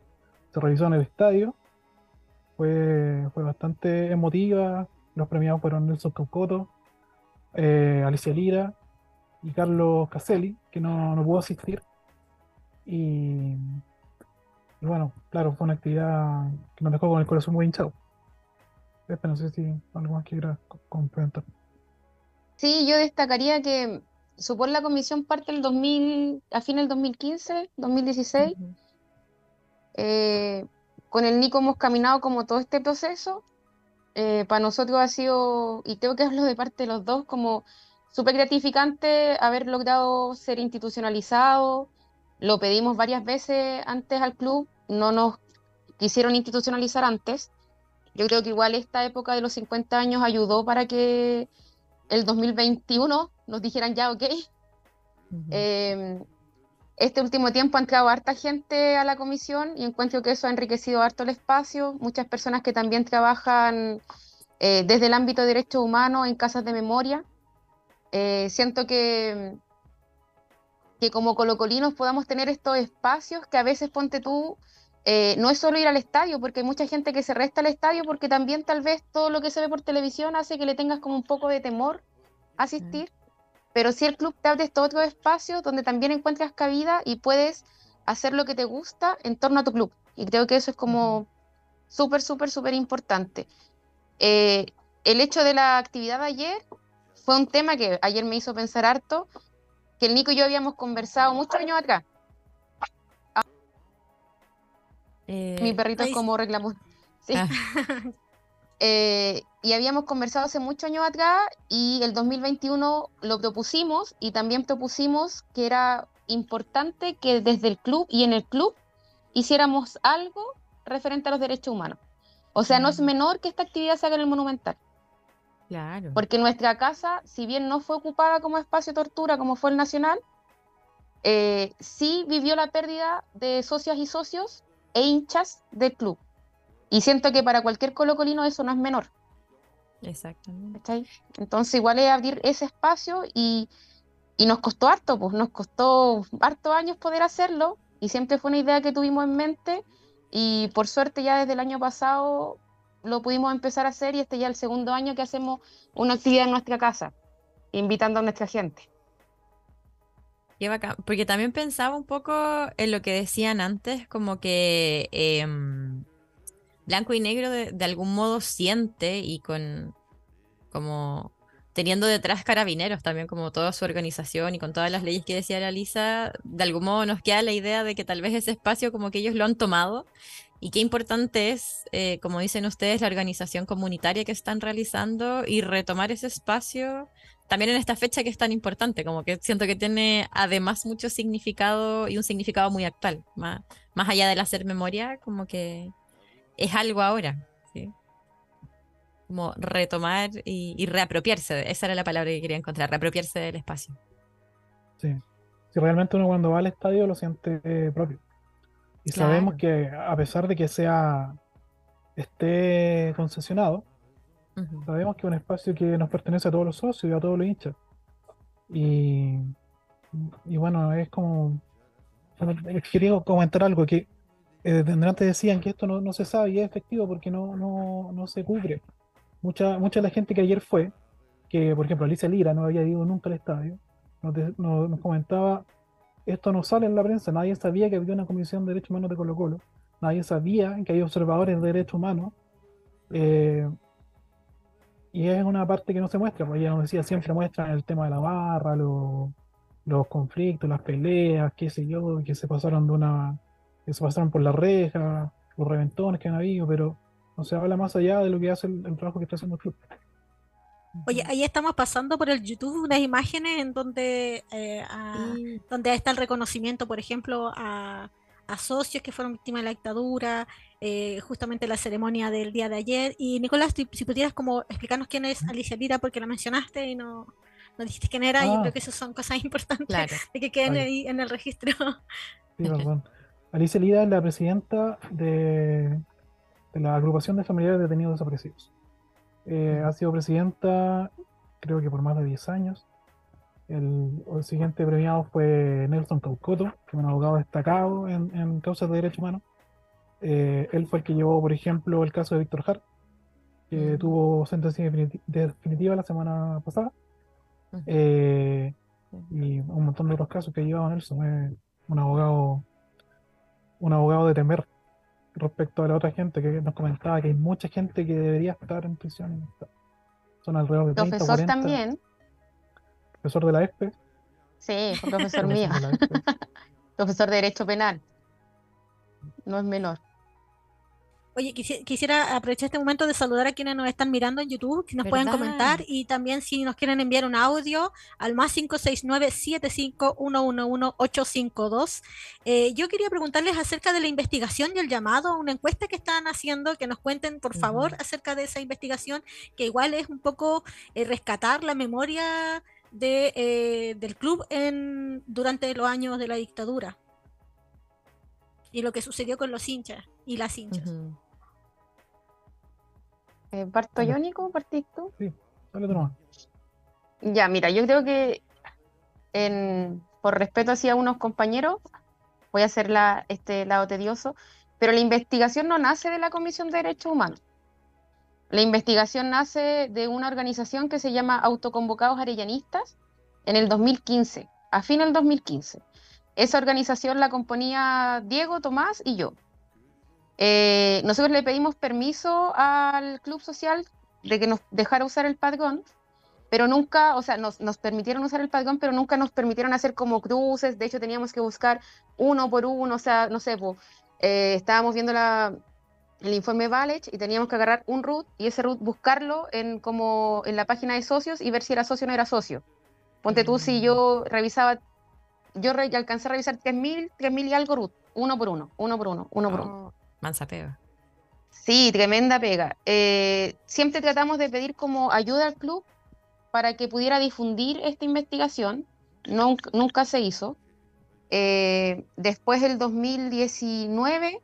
Se realizó en el estadio. Fue, fue bastante emotiva. Los premiados fueron Nelson Caucoto, eh, Alicia Lira, y Carlos Caselli, que no, no pudo asistir. Y, bueno, claro, fue una actividad que nos dejó con el corazón muy hinchado. no sé si algo más quiera complementar. Sí, yo destacaría que supone la comisión parte el 2000, a fin del 2015, 2016. Eh, con el Nico hemos caminado como todo este proceso. Eh, para nosotros ha sido, y tengo que hablo de parte de los dos, como súper gratificante haber logrado ser institucionalizado. Lo pedimos varias veces antes al club, no nos quisieron institucionalizar antes. Yo creo que igual esta época de los 50 años ayudó para que el 2021 nos dijeran ya, ok. Em, este último tiempo ha entrado harta gente a la comisión y encuentro que eso ha enriquecido harto el espacio. Muchas personas que también trabajan eh, desde el ámbito de derechos humanos en casas de memoria eh, siento que, que como colocolinos podamos tener estos espacios que a veces ponte tú, eh, no es solo ir al estadio, porque hay mucha gente que se resta al estadio porque también tal vez todo lo que se ve por televisión hace que le tengas como un poco de temor asistir, pero si el club te abre estos otros espacios donde también encuentras cabida y puedes hacer lo que te gusta en torno a tu club. Y creo que eso es como súper, súper, súper importante. Eh, el hecho de la actividad de ayer fue un tema que ayer me hizo pensar harto, que el Nico y yo habíamos conversado muchos años atrás. Mi eh, perrito es como reclamó. Sí. Ah. eh, y habíamos conversado hace muchos años atrás y el 2021 lo propusimos y también propusimos que era importante que desde el club y en el club hiciéramos algo referente a los derechos humanos. O sea, no es mm. menor que esta actividad se haga en el Monumental. Claro. Porque nuestra casa, si bien no fue ocupada como espacio de tortura como fue el Nacional, eh, sí vivió la pérdida de socias y socios e hinchas del club. Y siento que para cualquier colocolino eso no es menor. Exactamente. Entonces igual es abrir ese espacio y, y, nos costó harto, pues nos costó harto años poder hacerlo y siempre fue una idea que tuvimos en mente y por suerte ya desde el año pasado lo pudimos empezar a hacer y este ya es el segundo año que hacemos una actividad en nuestra casa, invitando a nuestra gente. Qué bacán. Porque también pensaba un poco en lo que decían antes, como que em, Blanco y Negro de, de, algún modo siente y con como teniendo detrás carabineros también, como toda su organización y con todas las leyes que decía la Lisa, de algún modo nos queda la idea de que tal vez ese espacio como que ellos lo han tomado y qué importante es, eh, como dicen ustedes, la organización comunitaria que están realizando y retomar ese espacio también en esta fecha que es tan importante, como que siento que tiene además mucho significado y un significado muy actual, más, más allá del hacer memoria, como que es algo ahora, como retomar y, reapropiarse. Esa era la palabra que quería encontrar, reapropiarse del espacio. Sí. Si realmente uno cuando va al estadio lo siente propio. Y sabemos que a pesar de que sea esté concesionado, sabemos que es un espacio que nos pertenece a todos los socios y a todos los hinchas. Y, y bueno, es como... Quería comentar algo que eh, antes decían que esto no, no, se sabe y es efectivo porque no, no, no se cubre. Mucha, mucha de la gente que ayer fue, que por ejemplo Alicia Lira no había ido nunca al estadio, nos, comentaba, esto no sale en la prensa, nadie sabía que había una comisión de derechos humanos de Colo Colo, nadie sabía que hay observadores de derechos humanos, eh, y es una parte que no se muestra, porque ella nos decía, siempre muestran el tema de la barra, los, los conflictos, las peleas, qué sé yo, que se pasaron de una, que se pasaron por la reja, los reventones que han habido, pero no se habla más allá de lo que hace el, trabajo que está haciendo el club. Oye, ahí estamos pasando por el YouTube unas imágenes en donde, eh, donde está el reconocimiento, por ejemplo, a, socios que fueron víctimas de la dictadura, eh, justamente la ceremonia del día de ayer. Y Nicolás, si, pudieras como explicarnos quién es Alicia Lira, porque la mencionaste y no, no dijiste quién era, y yo ah. creo que esas son cosas importantes de que queden ahí en el registro. Sí, perdón. Alicia Lira es la presidenta de de la agrupación de familiares de detenidos desaparecidos. Eh, ha sido presidenta, creo que por más de 10 años. El, siguiente premiado fue Nelson Caucoto, que es un abogado destacado en, causas de derechos humanos. Eh, él fue el que llevó, por ejemplo, el caso de Víctor Hart, que tuvo sentencia definitiva la semana pasada. Eh, y un montón de otros casos que llevaba Nelson. Un abogado, un abogado de temer respecto a la otra gente que nos comentaba que hay mucha gente que debería estar en prisión. Son alrededor de 30, Profesor también. Profesor de la ESPE. Sí, profesor mío. profesor de Derecho Penal. No es menor. Oye, quisiera aprovechar este momento de saludar a quienes nos están mirando en YouTube, que nos pueden comentar y también si nos quieren enviar un audio al más 569-75111-852. Eh, yo quería preguntarles acerca de la investigación y el llamado a una encuesta que están haciendo, que nos cuenten por favor acerca de esa investigación, que igual es un poco eh, rescatar la memoria de, eh, del club en, durante los años de la dictadura y lo que sucedió con los hinchas y las hinchas. Eh, ¿Parto yo, Nico? ¿Partís tú? Sí, dale tú Ya, mira, yo creo que en, por respeto hacia unos compañeros, voy a hacer la, este lado tedioso, pero la investigación no nace de la Comisión de Derechos Humanos. La investigación nace de una organización que se llama Autoconvocados Arellanistas en el 2015, a fin del 2015. Esa organización la componía Diego, Tomás y yo. Eh, nosotros le pedimos permiso al club social de que nos dejara usar el padrón, pero nunca, o sea, nos, permitieron usar el padrón, pero nunca nos permitieron hacer como cruces. De hecho, teníamos que buscar uno por uno, o sea, no sé, eh, estábamos viendo la, el informe Valech y teníamos que agarrar un root y ese root buscarlo en, como en la página de socios y ver si era socio o no era socio. Ponte tú, si yo revisaba, yo alcancé a revisar 3.000, 3.000 y algo root, uno por uno, uno por uno, uno por uno. Oh, mansa pega. Sí, tremenda pega. Eh, siempre tratamos de pedir como ayuda al club para que pudiera difundir esta investigación. nunca se hizo. Eh, después del 2019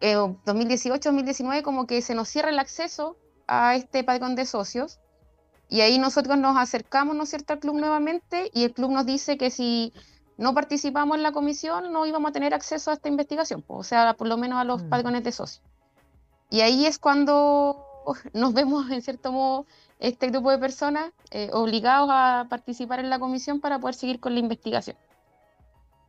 2018-2019 eh, como que se nos cierra el acceso a este padrón de socios y ahí nosotros nos acercamos, ¿no es cierto?, al club nuevamente y el club nos dice que si no participamos en la comisión no íbamos a tener acceso a esta investigación, o sea, por lo menos a los mm. padrones de socios. Y ahí es cuando nos vemos, en cierto modo, este grupo de personas eh, obligados a participar en la comisión para poder seguir con la investigación.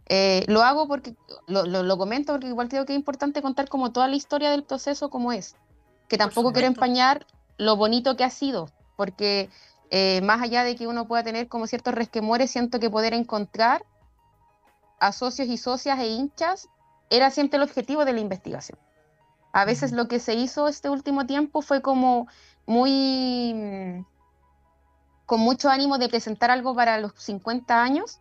Eh, lo hago porque, lo, comento porque igual creo que es importante contar como toda la historia del proceso como es, que tampoco quiero empañar lo bonito que ha sido, porque eh, más allá de que uno pueda tener como ciertos resquemores, siento que poder encontrar a socios y socias e hinchas era siempre el objetivo de la investigación. A veces lo que se hizo este último tiempo fue como muy con mucho ánimo de presentar algo para los 50 años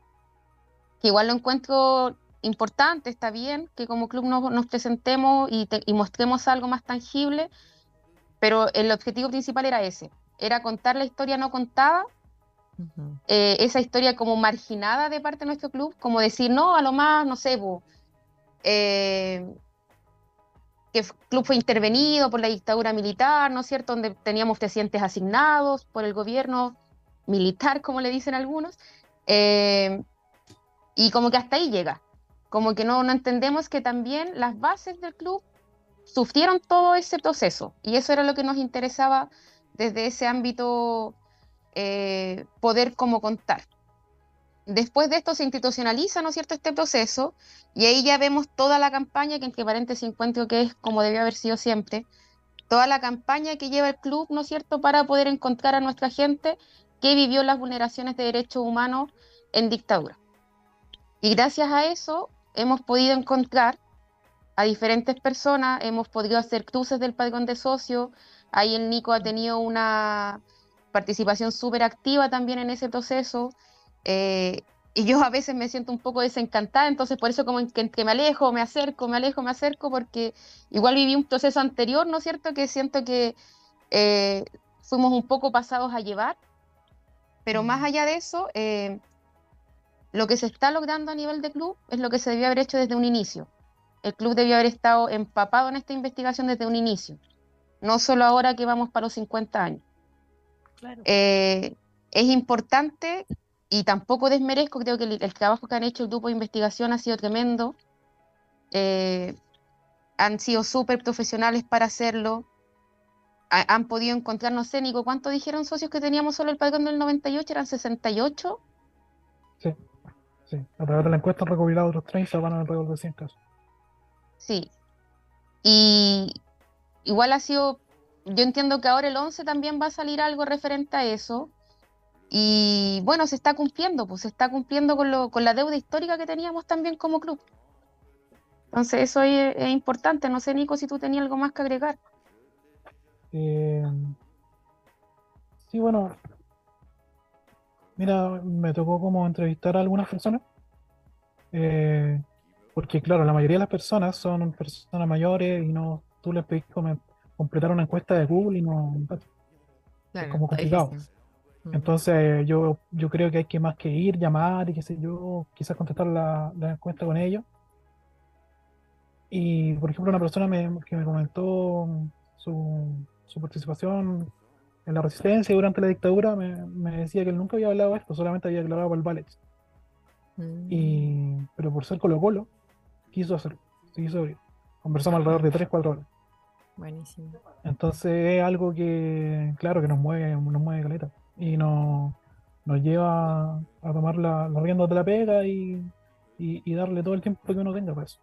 que igual lo encuentro importante, está bien que como club nos, presentemos y, mostremos algo más tangible, pero el objetivo principal era ese, era contar la historia no contada, eh, esa historia como marginada de parte de nuestro club, como decir, no, a lo más, no sé, eh, que el club fue intervenido por la dictadura militar, ¿no es cierto?, donde teníamos presidentes asignados por el gobierno militar, como le dicen algunos, eh, y como que hasta ahí llega. Como que no, no entendemos que también las bases del club sufrieron todo ese proceso. Y eso era lo que nos interesaba desde ese ámbito eh, poder como contar. Después de esto se institucionaliza, ¿no es cierto?, este proceso, y ahí ya vemos toda la campaña, que entre paréntesis encuentro que es como debió haber sido siempre, toda la campaña que lleva el club, ¿no es cierto?, para poder encontrar a nuestra gente que vivió las vulneraciones de derechos humanos en dictadura. Y gracias a eso hemos podido encontrar a diferentes personas, hemos podido hacer cruces del padrón de socio, ahí el Nico ha tenido una participación súper activa también en ese proceso, eh, y yo a veces me siento un poco desencantada, entonces por eso como que, me alejo, me acerco, me alejo, me acerco, porque igual viví un proceso anterior, ¿no es cierto?, que siento que eh, fuimos un poco pasados a llevar, pero más allá de eso, eh, lo que se está logrando a nivel de club es lo que se debió haber hecho desde un inicio. El club debió haber estado empapado en esta investigación desde un inicio, no solo ahora que vamos para los 50 años. Eh, es importante y tampoco desmerezco, creo que el, trabajo que han hecho el grupo de investigación ha sido tremendo. Eh, han sido súper profesionales para hacerlo. han podido encontrar, no sé, Nico, ¿cuánto dijeron socios que teníamos solo el padrón del 98? ¿Eran 68? Sí. Sí, a través de la encuesta han recopilado otros 30, van a alrededor de 100 casos. Sí. Y igual ha sido, yo entiendo que ahora el 11 también va a salir algo referente a eso. Y bueno, se está cumpliendo, pues se está cumpliendo con, lo, con la deuda histórica que teníamos también como club. Entonces eso es, importante. No sé, Nico, si tú tenías algo más que agregar. Eh, sí, bueno, Mira, me tocó como entrevistar a algunas personas, eh, porque claro, la mayoría de las personas son personas mayores y no, tú les pedís completar una encuesta de Google y no, es como complicado. Mm. Entonces yo, yo creo que hay que más que ir, llamar y qué sé yo, quizás contestar la, encuesta con ellos. Y por ejemplo, una persona que me comentó su, su participación en la resistencia durante la dictadura me, decía que él nunca había hablado de esto, solamente había declarado por el ballet. Mm. Y, pero por ser Colo Colo, quiso hacerlo, quiso Conversamos alrededor de 3-4 horas. Buenísimo. Entonces es algo que, claro, que nos mueve, nos mueve caleta. Y nos, nos lleva a tomar la, la rienda de la pega y, y, darle todo el tiempo que uno tenga para eso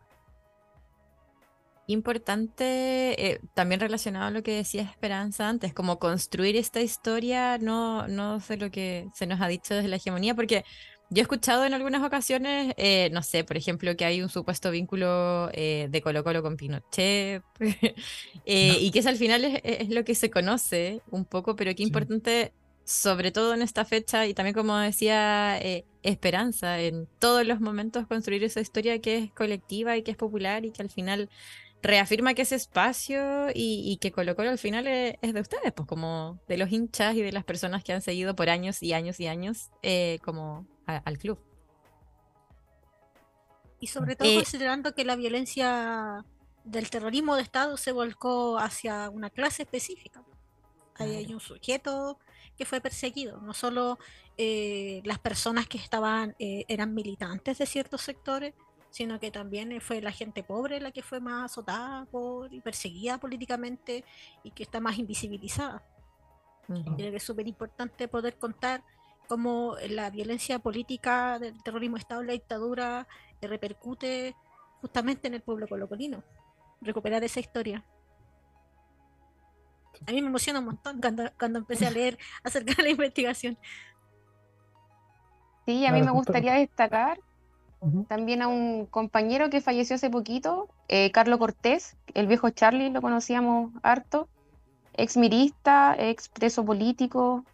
importante, eh, también relacionado a lo que decía Esperanza antes, como construir esta historia, no, no sé lo que se nos ha dicho desde la hegemonía, porque Yo he escuchado en algunas ocasiones, eh, no sé, por ejemplo, que hay un supuesto vínculo eh, de Colo Colo con Pinochet, eh, y que eso al final es, lo que se conoce un poco, pero qué importante, sobre todo en esta fecha, y también como decía Esperanza, en todos los momentos construir esa historia que es colectiva y que es popular y que al final reafirma que ese espacio y, que Colo Colo al final es, de ustedes, pues como de los hinchas y de las personas que han seguido por años y años y años como al club. Y sobre todo eh, considerando que la violencia del terrorismo de Estado se volcó hacia una clase específica. Ahí hay un sujeto que fue perseguido, no solo eh, las personas que estaban eh, eran militantes de ciertos sectores, sino que también fue la gente pobre la que fue más azotada por, y perseguida políticamente y que está más invisibilizada. Creo que es súper importante poder contar cómo la violencia política del terrorismo de Estado, la dictadura, repercute justamente en el pueblo colocolino. Recuperar esa historia. A mí me emociona un montón cuando, empecé a leer acerca de la investigación. Sí, a mí me gustaría destacar también a un compañero que falleció hace poquito, eh, Carlos Cortés, el viejo Charlie, lo conocíamos harto, ex mirista, ex preso político,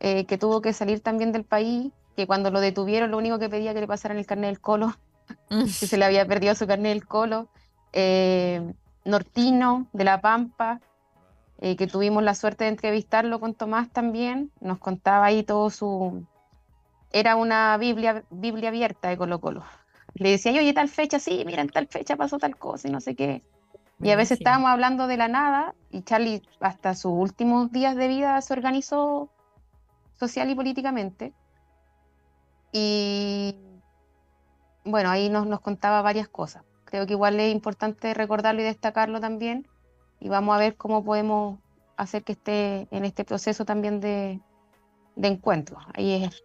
eh, que tuvo que salir también del país, que cuando lo detuvieron lo único que pedía que le pasaran el carnet del colo, que se le había perdido su carnet del colo. Eh, Nortino, de La Pampa, eh, que tuvimos la suerte de entrevistarlo con Tomás también, nos contaba ahí todo su... Era una Biblia, Biblia abierta de Colo Colo. Le decía, oye, tal fecha, sí, mira, en tal fecha pasó tal cosa y no sé qué. Y a veces estábamos hablando de la nada y Charlie hasta sus últimos días de vida se organizó social y políticamente. Y bueno, ahí nos, nos contaba varias cosas. Creo que igual es importante recordarlo y destacarlo también. Y vamos a ver cómo podemos hacer que esté en este proceso también de, de encuentro. Ahí es,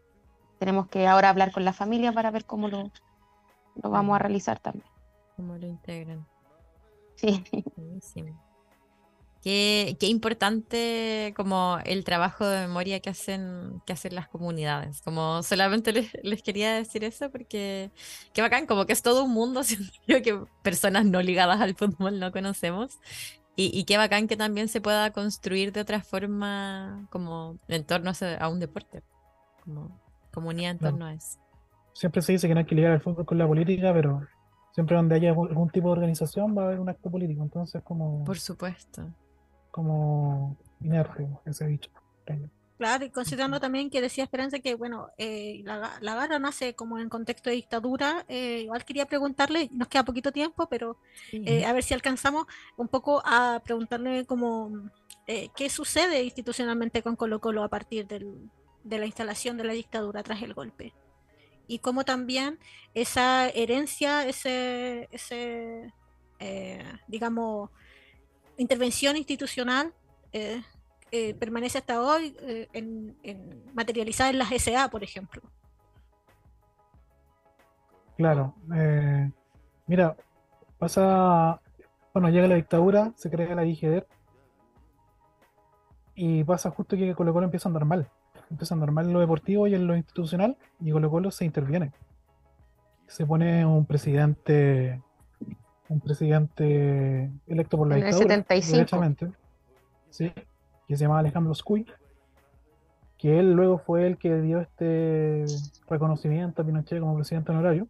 tenemos que ahora hablar con la familia para ver cómo lo, lo vamos a realizar también. Cómo lo integran. Sí. Qué, importante como el trabajo de memoria que hacen, que hacen las comunidades. Como solamente les, quería decir eso porque qué bacán, como que es todo un mundo, que personas no ligadas al fútbol no conocemos. Y, qué bacán que también se pueda construir de otra forma como en torno a, un deporte, como comunidad en torno a eso. Siempre se dice que no hay que ligar el fútbol con la política, pero siempre donde haya algún tipo de organización va a haber un acto político. Entonces, como. Por supuesto como inerte ese dicho. Claro, y considerando también que decía Esperanza que, bueno, eh, la, la, garra nace como en contexto de dictadura, eh, igual quería preguntarle, nos queda poquito tiempo, pero eh, a ver si alcanzamos un poco a preguntarle como qué sucede institucionalmente con Colo Colo a partir del, de la instalación de la dictadura tras el golpe. Y cómo también esa herencia, ese, ese digamos, intervención institucional eh, eh, permanece hasta hoy eh, en, materializada en las SA, por ejemplo. Claro. mira, pasa, bueno, llega la dictadura, se crea la IGD y pasa justo que Colo Colo empieza a andar mal. Empieza a andar mal en lo deportivo y en lo institucional y Colo Colo se interviene. Se pone un presidente un presidente electo por la en dictadura, el 75. sí, que se llama Alejandro Scuy, que él luego fue el que dio este reconocimiento a Pinochet como presidente honorario.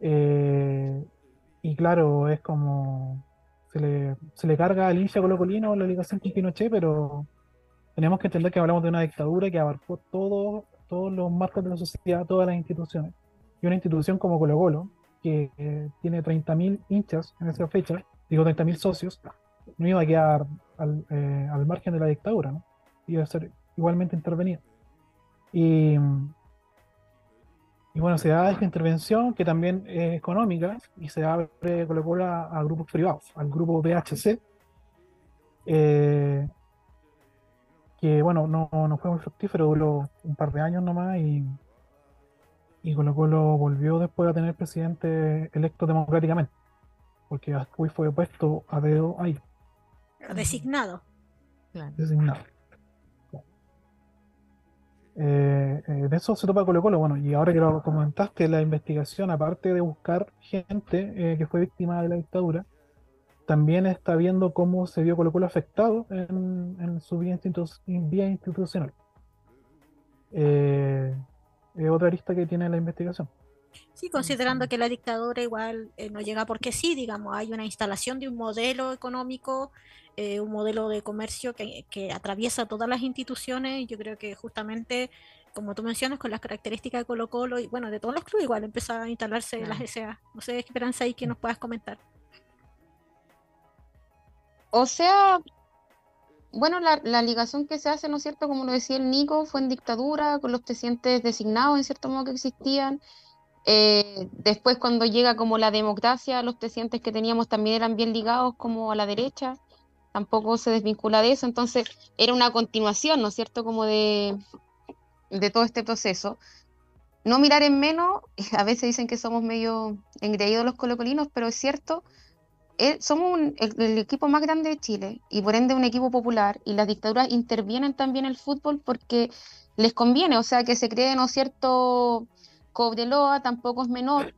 Eh, y claro, es como se le, se le carga al hincha colocolino la ligación con Pinochet, pero tenemos que entender que hablamos de una dictadura que abarcó todo, todos los marcos de la sociedad, todas las instituciones. Y una institución como Colo Colo, que eh, tiene 30.000 hinchas en esa fecha, digo 30.000 socios, no iba a quedar eh, al, margen de la dictadura, ¿no? Iba a ser igualmente intervenido. Y, y bueno, se da esta intervención que también es económica y se abre Colo a, a grupos privados, al grupo BHC, eh, que bueno, no, no fue muy fructífero, duró un par de años nomás y y Colo Colo volvió después a tener presidente electo democráticamente, porque Ascuy fue puesto a dedo ahí. Designado. Designado. Eh, eh, de eso se topa Colo Colo. Bueno, y ahora que lo comentaste, la investigación, aparte de buscar gente eh, que fue víctima de la dictadura, también está viendo cómo se vio Colo Colo afectado en, su vía, institucional. Es otra arista que tiene la investigación. Sí, considerando que la dictadura igual no llega porque sí, digamos, hay una instalación de un modelo económico eh, un modelo de comercio que, que, atraviesa todas las instituciones. Yo creo que justamente, como tú mencionas, con las características de Colo Colo y bueno, de todos los clubes igual empieza a instalarse las SA. No sé, Esperanza, ahí que nos puedas comentar. O sea, bueno, la, ligación que se hace, ¿no es cierto? Como lo decía el Nico, fue en dictadura, con los presidentes designados en cierto modo que existían. Eh, después, cuando llega como la democracia, los presidentes que teníamos también eran bien ligados como a la derecha tampoco se desvincula de eso, entonces era una continuación, ¿no es cierto?, como de, de todo este proceso. No mirar en menos, a veces dicen que somos medio engreídos los colocolinos, pero es cierto, eh, somos el, equipo más grande de Chile y por ende un equipo popular y las dictaduras intervienen también en el fútbol porque les conviene, o sea que se cree, ¿no cierto?, Cobreloa tampoco es menor,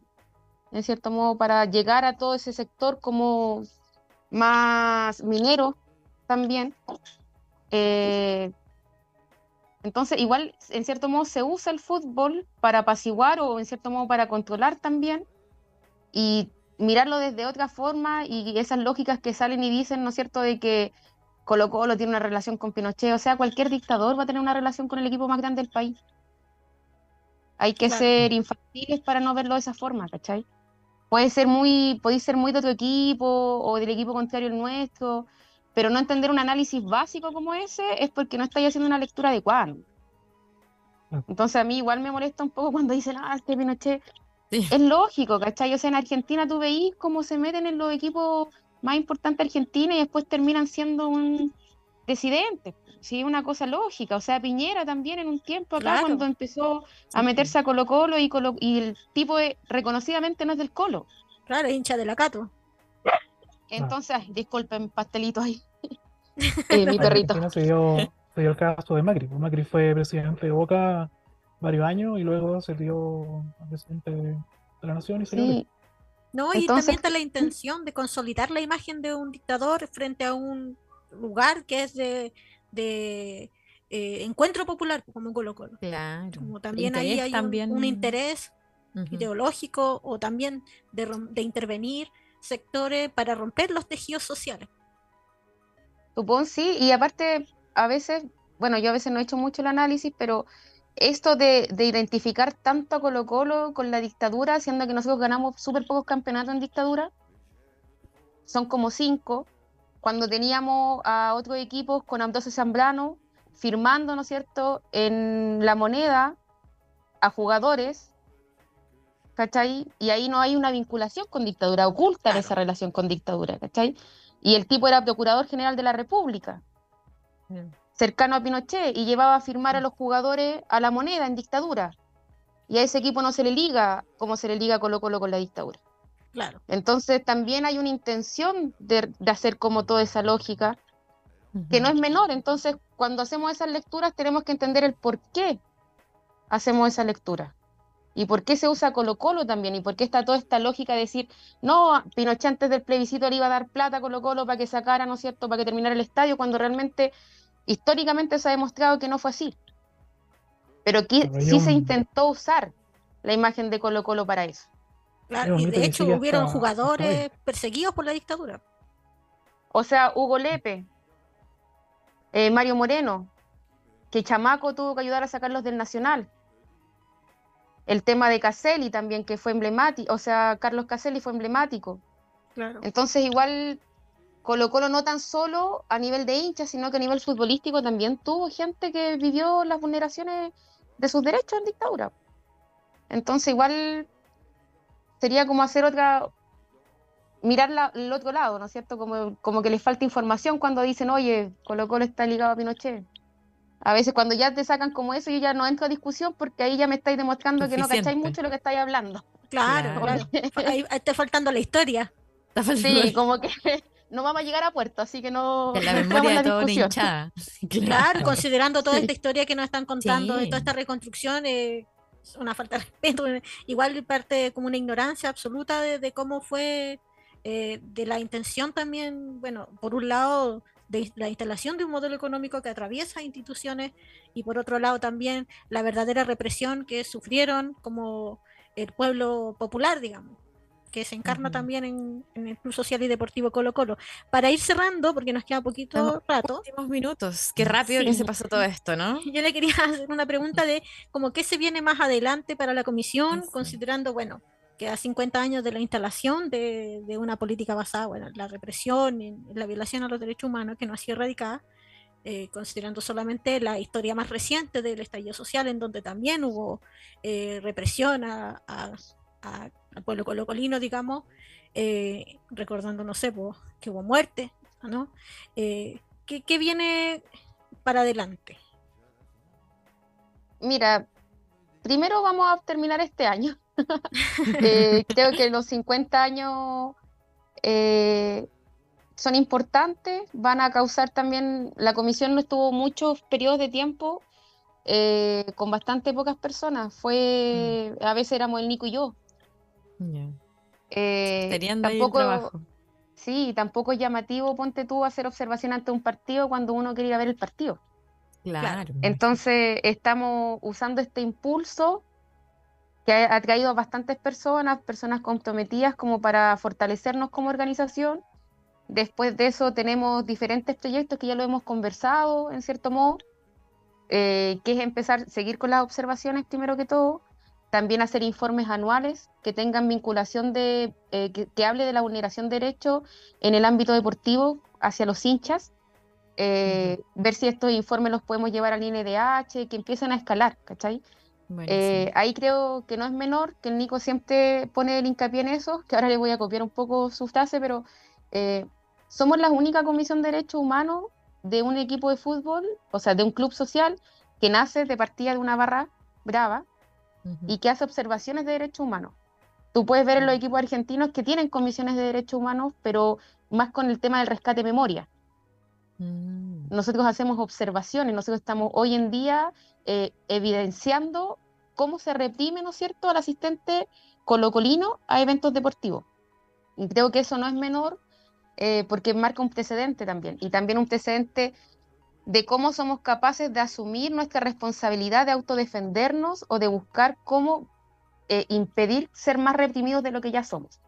en cierto modo, para llegar a todo ese sector como más minero también. Eh, entonces, igual, en cierto modo, se usa el fútbol para apaciguar o en cierto modo para controlar también y mirarlo desde otra forma y esas lógicas que salen y dicen, ¿no es cierto?, de que Colo Colo tiene una relación con Pinochet, o sea, cualquier dictador va a tener una relación con el equipo más grande del país. Hay que ser infantiles para no verlo de esa forma, ¿cachai? puede ser muy, podéis ser muy de otro equipo o del equipo contrario al nuestro, pero no entender un análisis básico como ese es porque no estáis haciendo una lectura adecuada. Entonces a mí igual me molesta un poco cuando dicen, ah, este Pinochet. Es lógico, ¿cachai? O sea, en Argentina tú veís cómo se meten en los equipos más importantes de Argentina y después terminan siendo un presidente. Sí, una cosa lógica. O sea, Piñera también en un tiempo acá cuando empezó a meterse a Colo Colo y, y el tipo reconocidamente no es del Colo. Claro, hincha de la Cato. Entonces, disculpen, pastelito ahí. Eh, mi perrito. Se dio, se dio, el caso de Macri. Macri fue presidente de Boca varios años y luego se dio presidente de la nación y se sí. No, y también está la intención de consolidar la imagen de un dictador frente a un lugar que es de, de eh, encuentro popular, como Colo Colo. Claro. Como también ahí hay Un, interés ideológico o también de, de, intervenir sectores para romper los tejidos sociales. Supongo sí, y aparte a veces, bueno, yo a veces no he hecho mucho el análisis, pero esto de, de identificar tanto a Colo Colo con la dictadura, siendo que nosotros ganamos súper pocos campeonatos en dictadura, son como cinco, cuando teníamos a otros equipos con Ambrosio Zambrano firmando, ¿no es cierto?, en la moneda a jugadores, ¿cachai? Y ahí no hay una vinculación con dictadura, oculta esa relación con dictadura, ¿cachai? Y el tipo era procurador general de la República, cercano a Pinochet, y llevaba a firmar a los jugadores a la moneda en dictadura. Y a ese equipo no se le liga como se le liga Colo Colo con la dictadura. Entonces también hay una intención de, hacer como toda esa lógica, que no es menor. Entonces, cuando hacemos esas lecturas tenemos que entender el por qué hacemos esa lectura. Y por qué se usa Colo Colo también, y por qué está toda esta lógica de decir, no, Pinochet antes del plebiscito le iba a dar plata a Colo Colo para que sacara, ¿no es cierto?, para que terminara el estadio, cuando realmente, históricamente se ha demostrado que no fue así. Pero, que, sí se intentó usar la imagen de Colo Colo para eso y de hecho hubieron jugadores perseguidos por la dictadura. O sea, Hugo Lepe, eh, Mario Moreno, que Chamaco tuvo que ayudar a sacarlos del Nacional. El tema de Caselli también, que fue emblemático, o sea, Carlos Caselli fue emblemático. Entonces, igual Colo Colo no tan solo a nivel de hinchas, sino que a nivel futbolístico también tuvo gente que vivió las vulneraciones de sus derechos en dictadura. Entonces, igual sería como hacer otra, mirar el otro lado, ¿no es cierto? Como, como que les falta información cuando dicen, oye, Colo Colo está ligado a Pinochet. A veces cuando ya te sacan como eso, yo ya no entro a discusión porque ahí ya me estáis demostrando que no cacháis mucho lo que estáis hablando. Claro, ahí está faltando la historia. Sí, como que no vamos a llegar a puerto, así que no. En la memoria de todo hinchada. Claro. considerando toda esta historia que nos están contando, de toda esta reconstrucción, eh, una falta de respeto, igual parte como una ignorancia absoluta de, cómo fue, eh, de la intención también, bueno, por un lado, de la instalación de un modelo económico que atraviesa instituciones y por otro lado también la verdadera represión que sufrieron como el pueblo popular, digamos que se encarna también en, el Club Social y Deportivo Colo Colo. Para ir cerrando, porque nos queda poquito rato. Últimos minutos. Qué rápido que se pasó todo esto, ¿no? Yo le quería hacer una pregunta de como qué se viene más adelante para la comisión, considerando, bueno, que a 50 años de la instalación de, una política basada bueno, en la represión, en, la violación a los derechos humanos, que no ha sido erradicada, eh, considerando solamente la historia más reciente del estallido social, en donde también hubo eh, represión a, pueblo colocolino, digamos, eh, recordando, no sé, que hubo muerte, ¿no? Eh, ¿qué, viene para adelante? Mira, primero vamos a terminar este año. Eh, creo que los 50 años son importantes, van a causar también, la comisión no estuvo muchos periodos de tiempo con bastante pocas personas, fue, mm. a veces éramos el Nico y yo, eh, tampoco, Sí, tampoco es llamativo, ponte tú, a hacer observación ante un partido cuando uno quería ver el partido. Claro. Entonces, estamos usando este impulso que ha, traído a bastantes personas, personas comprometidas como para fortalecernos como organización. Después de eso tenemos diferentes proyectos que ya lo hemos conversado, en cierto modo, eh, que es empezar, seguir con las observaciones primero que todo, también hacer informes anuales que tengan vinculación de, eh, que, hable de la vulneración de derechos en el ámbito deportivo hacia los hinchas, eh, ver si estos informes los podemos llevar al INDH, que empiecen a escalar, ¿cachai? Eh, ahí creo que no es menor, que el Nico siempre pone el hincapié en eso, que ahora le voy a copiar un poco su frase, pero somos la única comisión de derechos humanos de un equipo de fútbol, o sea, de un club social que nace de partida de una barra brava, y que hace observaciones de derechos humanos. Tú puedes ver en los equipos argentinos que tienen comisiones de derechos humanos, pero más con el tema del rescate de memoria. Mm. Nosotros hacemos observaciones, nosotros estamos hoy en día eh, evidenciando cómo se reprime, ¿no es cierto?, al asistente colocolino a eventos deportivos. Y creo que eso no es menor eh, porque marca un precedente también, y también un precedente de cómo somos capaces de asumir nuestra responsabilidad de autodefendernos o de buscar cómo eh, impedir ser más reprimidos de lo que ya somos.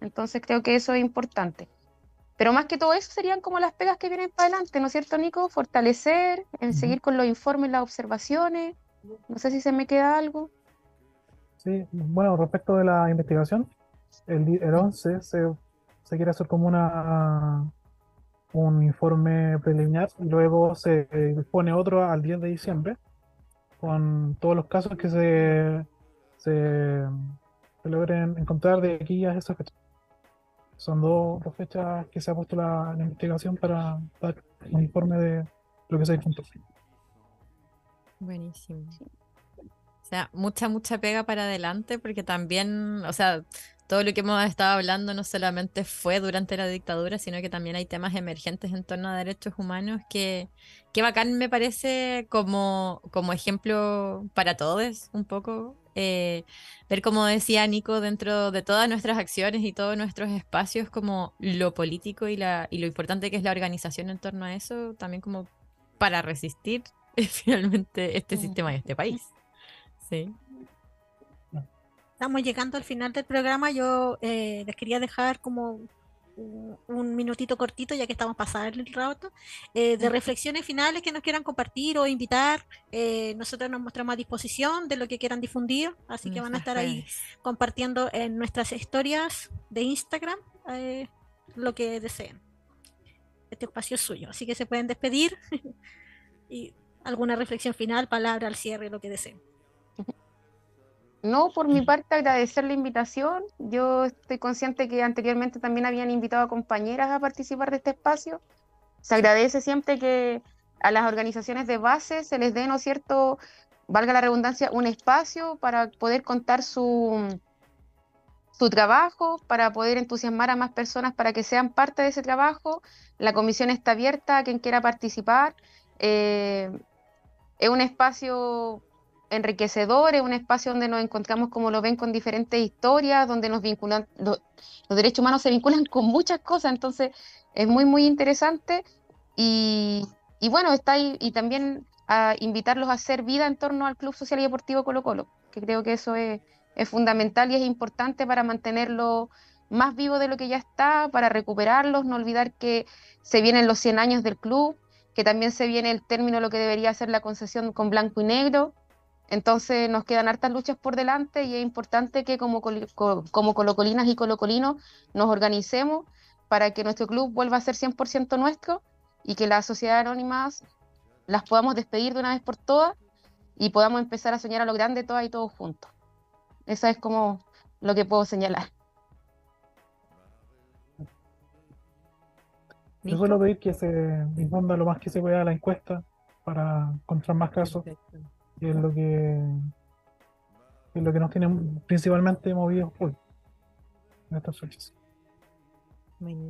Entonces creo que eso es importante. Pero más que todo eso serían como las pegas que vienen para adelante, ¿no es cierto, Nico? Fortalecer, en seguir con los informes, las observaciones. No sé si se me queda algo. Sí, bueno, respecto de la investigación, el, el 11 se, se quiere hacer como una un informe preliminar y luego se dispone otro al 10 de diciembre con todos los casos que se, se, logren encontrar de aquí a esa fecha. Son dos, fechas que se ha puesto la, investigación para dar un informe de lo que se encontró. Buenísimo. O sea, mucha, mucha pega para adelante porque también, o sea, todo lo que hemos estado hablando no solamente fue durante la dictadura, sino que también hay temas emergentes en torno a derechos humanos que, que bacán me parece como, como ejemplo para todos, un poco. Eh, ver, como decía Nico, dentro de todas nuestras acciones y todos nuestros espacios, como lo político y, la, y lo importante que es la organización en torno a eso, también como para resistir finalmente este mm. sistema y este país. Sí. Estamos llegando al final del programa. Yo eh, les quería dejar como un minutito cortito, ya que estamos pasando el rato, eh, de reflexiones finales que nos quieran compartir o invitar. Eh, nosotros nos mostramos a disposición de lo que quieran difundir, así que van a estar ahí compartiendo en nuestras historias de Instagram lo que deseen. Este espacio es suyo, así que se pueden despedir y alguna reflexión final, palabra al cierre, lo que deseen. No, por mi parte agradecer la invitación. Yo estoy consciente que anteriormente también habían invitado a compañeras a participar de este espacio. Se agradece siempre que a las organizaciones de base se les dé, ¿no es cierto?, valga la redundancia, un espacio para poder contar su, su trabajo, para poder entusiasmar a más personas para que sean parte de ese trabajo. La comisión está abierta a quien quiera participar. Eh, es un espacio enriquecedor, es un espacio donde nos encontramos, como lo ven, con diferentes historias, donde nos vinculan, los derechos humanos se vinculan con muchas cosas, entonces es muy, muy interesante. Y, bueno, está ahí, y también a invitarlos a hacer vida en torno al Club Social y Deportivo Colo Colo, que creo que eso es, es fundamental y es importante para mantenerlo más vivo de lo que ya está, para recuperarlos, no olvidar que se vienen los 100 años del club, que también se viene el término de lo que debería ser la concesión con blanco y negro. Entonces nos quedan hartas luchas por delante y es importante que como, como colocolinas y colocolinos nos organicemos para que nuestro club vuelva a ser 100% nuestro y que las sociedades anónimas las podamos despedir de una vez por todas y podamos empezar a soñar a lo grande todas y todos juntos. Eso es como lo que puedo señalar. Yo suelo pedir que se difonda lo más que se pueda la encuesta para encontrar más casos. Es lo que es lo que nos tiene principalmente movidos hoy en estas fechas.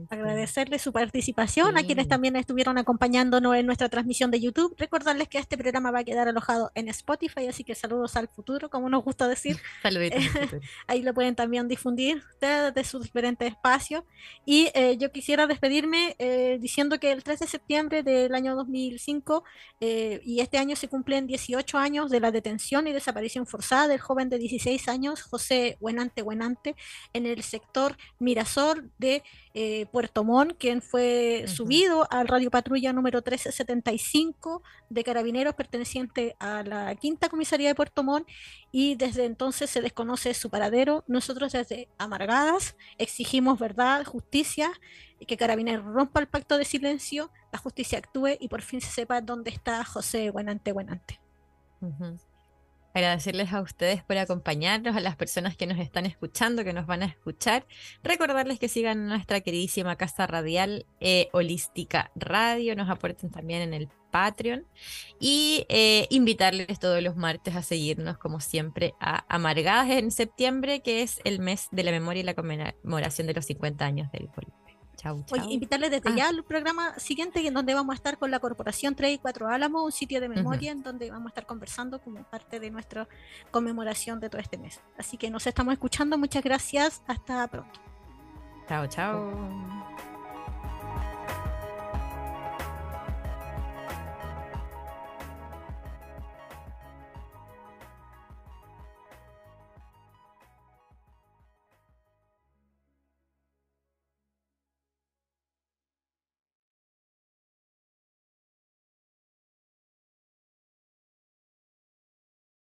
Agradecerle su participación a quienes también estuvieron acompañándonos en nuestra transmisión de YouTube. Recordarles que este programa va a quedar alojado en Spotify, así que saludos al futuro, como nos gusta decir. Saluditos. Ahí lo pueden también difundir desde sus diferentes espacios. Y eh, yo quisiera despedirme eh, diciendo que el 3 de septiembre del año 2005 eh, y este año se cumplen 18 años de la detención y desaparición forzada del joven de 16 años, José Buenante Buenante, en el sector Mirasol de eh, Puerto Montt, quien fue subido al Radio Patrulla número 1375 de Carabineros perteneciente a la quinta comisaría de Puerto Montt y desde entonces se desconoce su paradero. Nosotros desde Amargadas exigimos verdad, justicia, y que Carabineros rompa el pacto de silencio, la justicia actúe y por fin se sepa dónde está José Buenante Buenante. Agradecerles a ustedes por acompañarnos, a las personas que nos están escuchando, que nos van a escuchar. Recordarles que sigan nuestra queridísima casa radial eh, Holística Radio, nos aporten también en el Patreon y eh, invitarles todos los martes a seguirnos como siempre a Amargadas en septiembre, que es el mes de la memoria y la conmemoración de los 50 años del golpe. Chau, Oye, invitarles desde ah. ya al programa siguiente en donde vamos a estar con la Corporación 3 y 4 Álamo, un sitio de memoria en donde vamos a estar conversando como parte de nuestra conmemoración de todo este mes. Así que nos estamos escuchando, muchas gracias, hasta pronto. Chao, chao.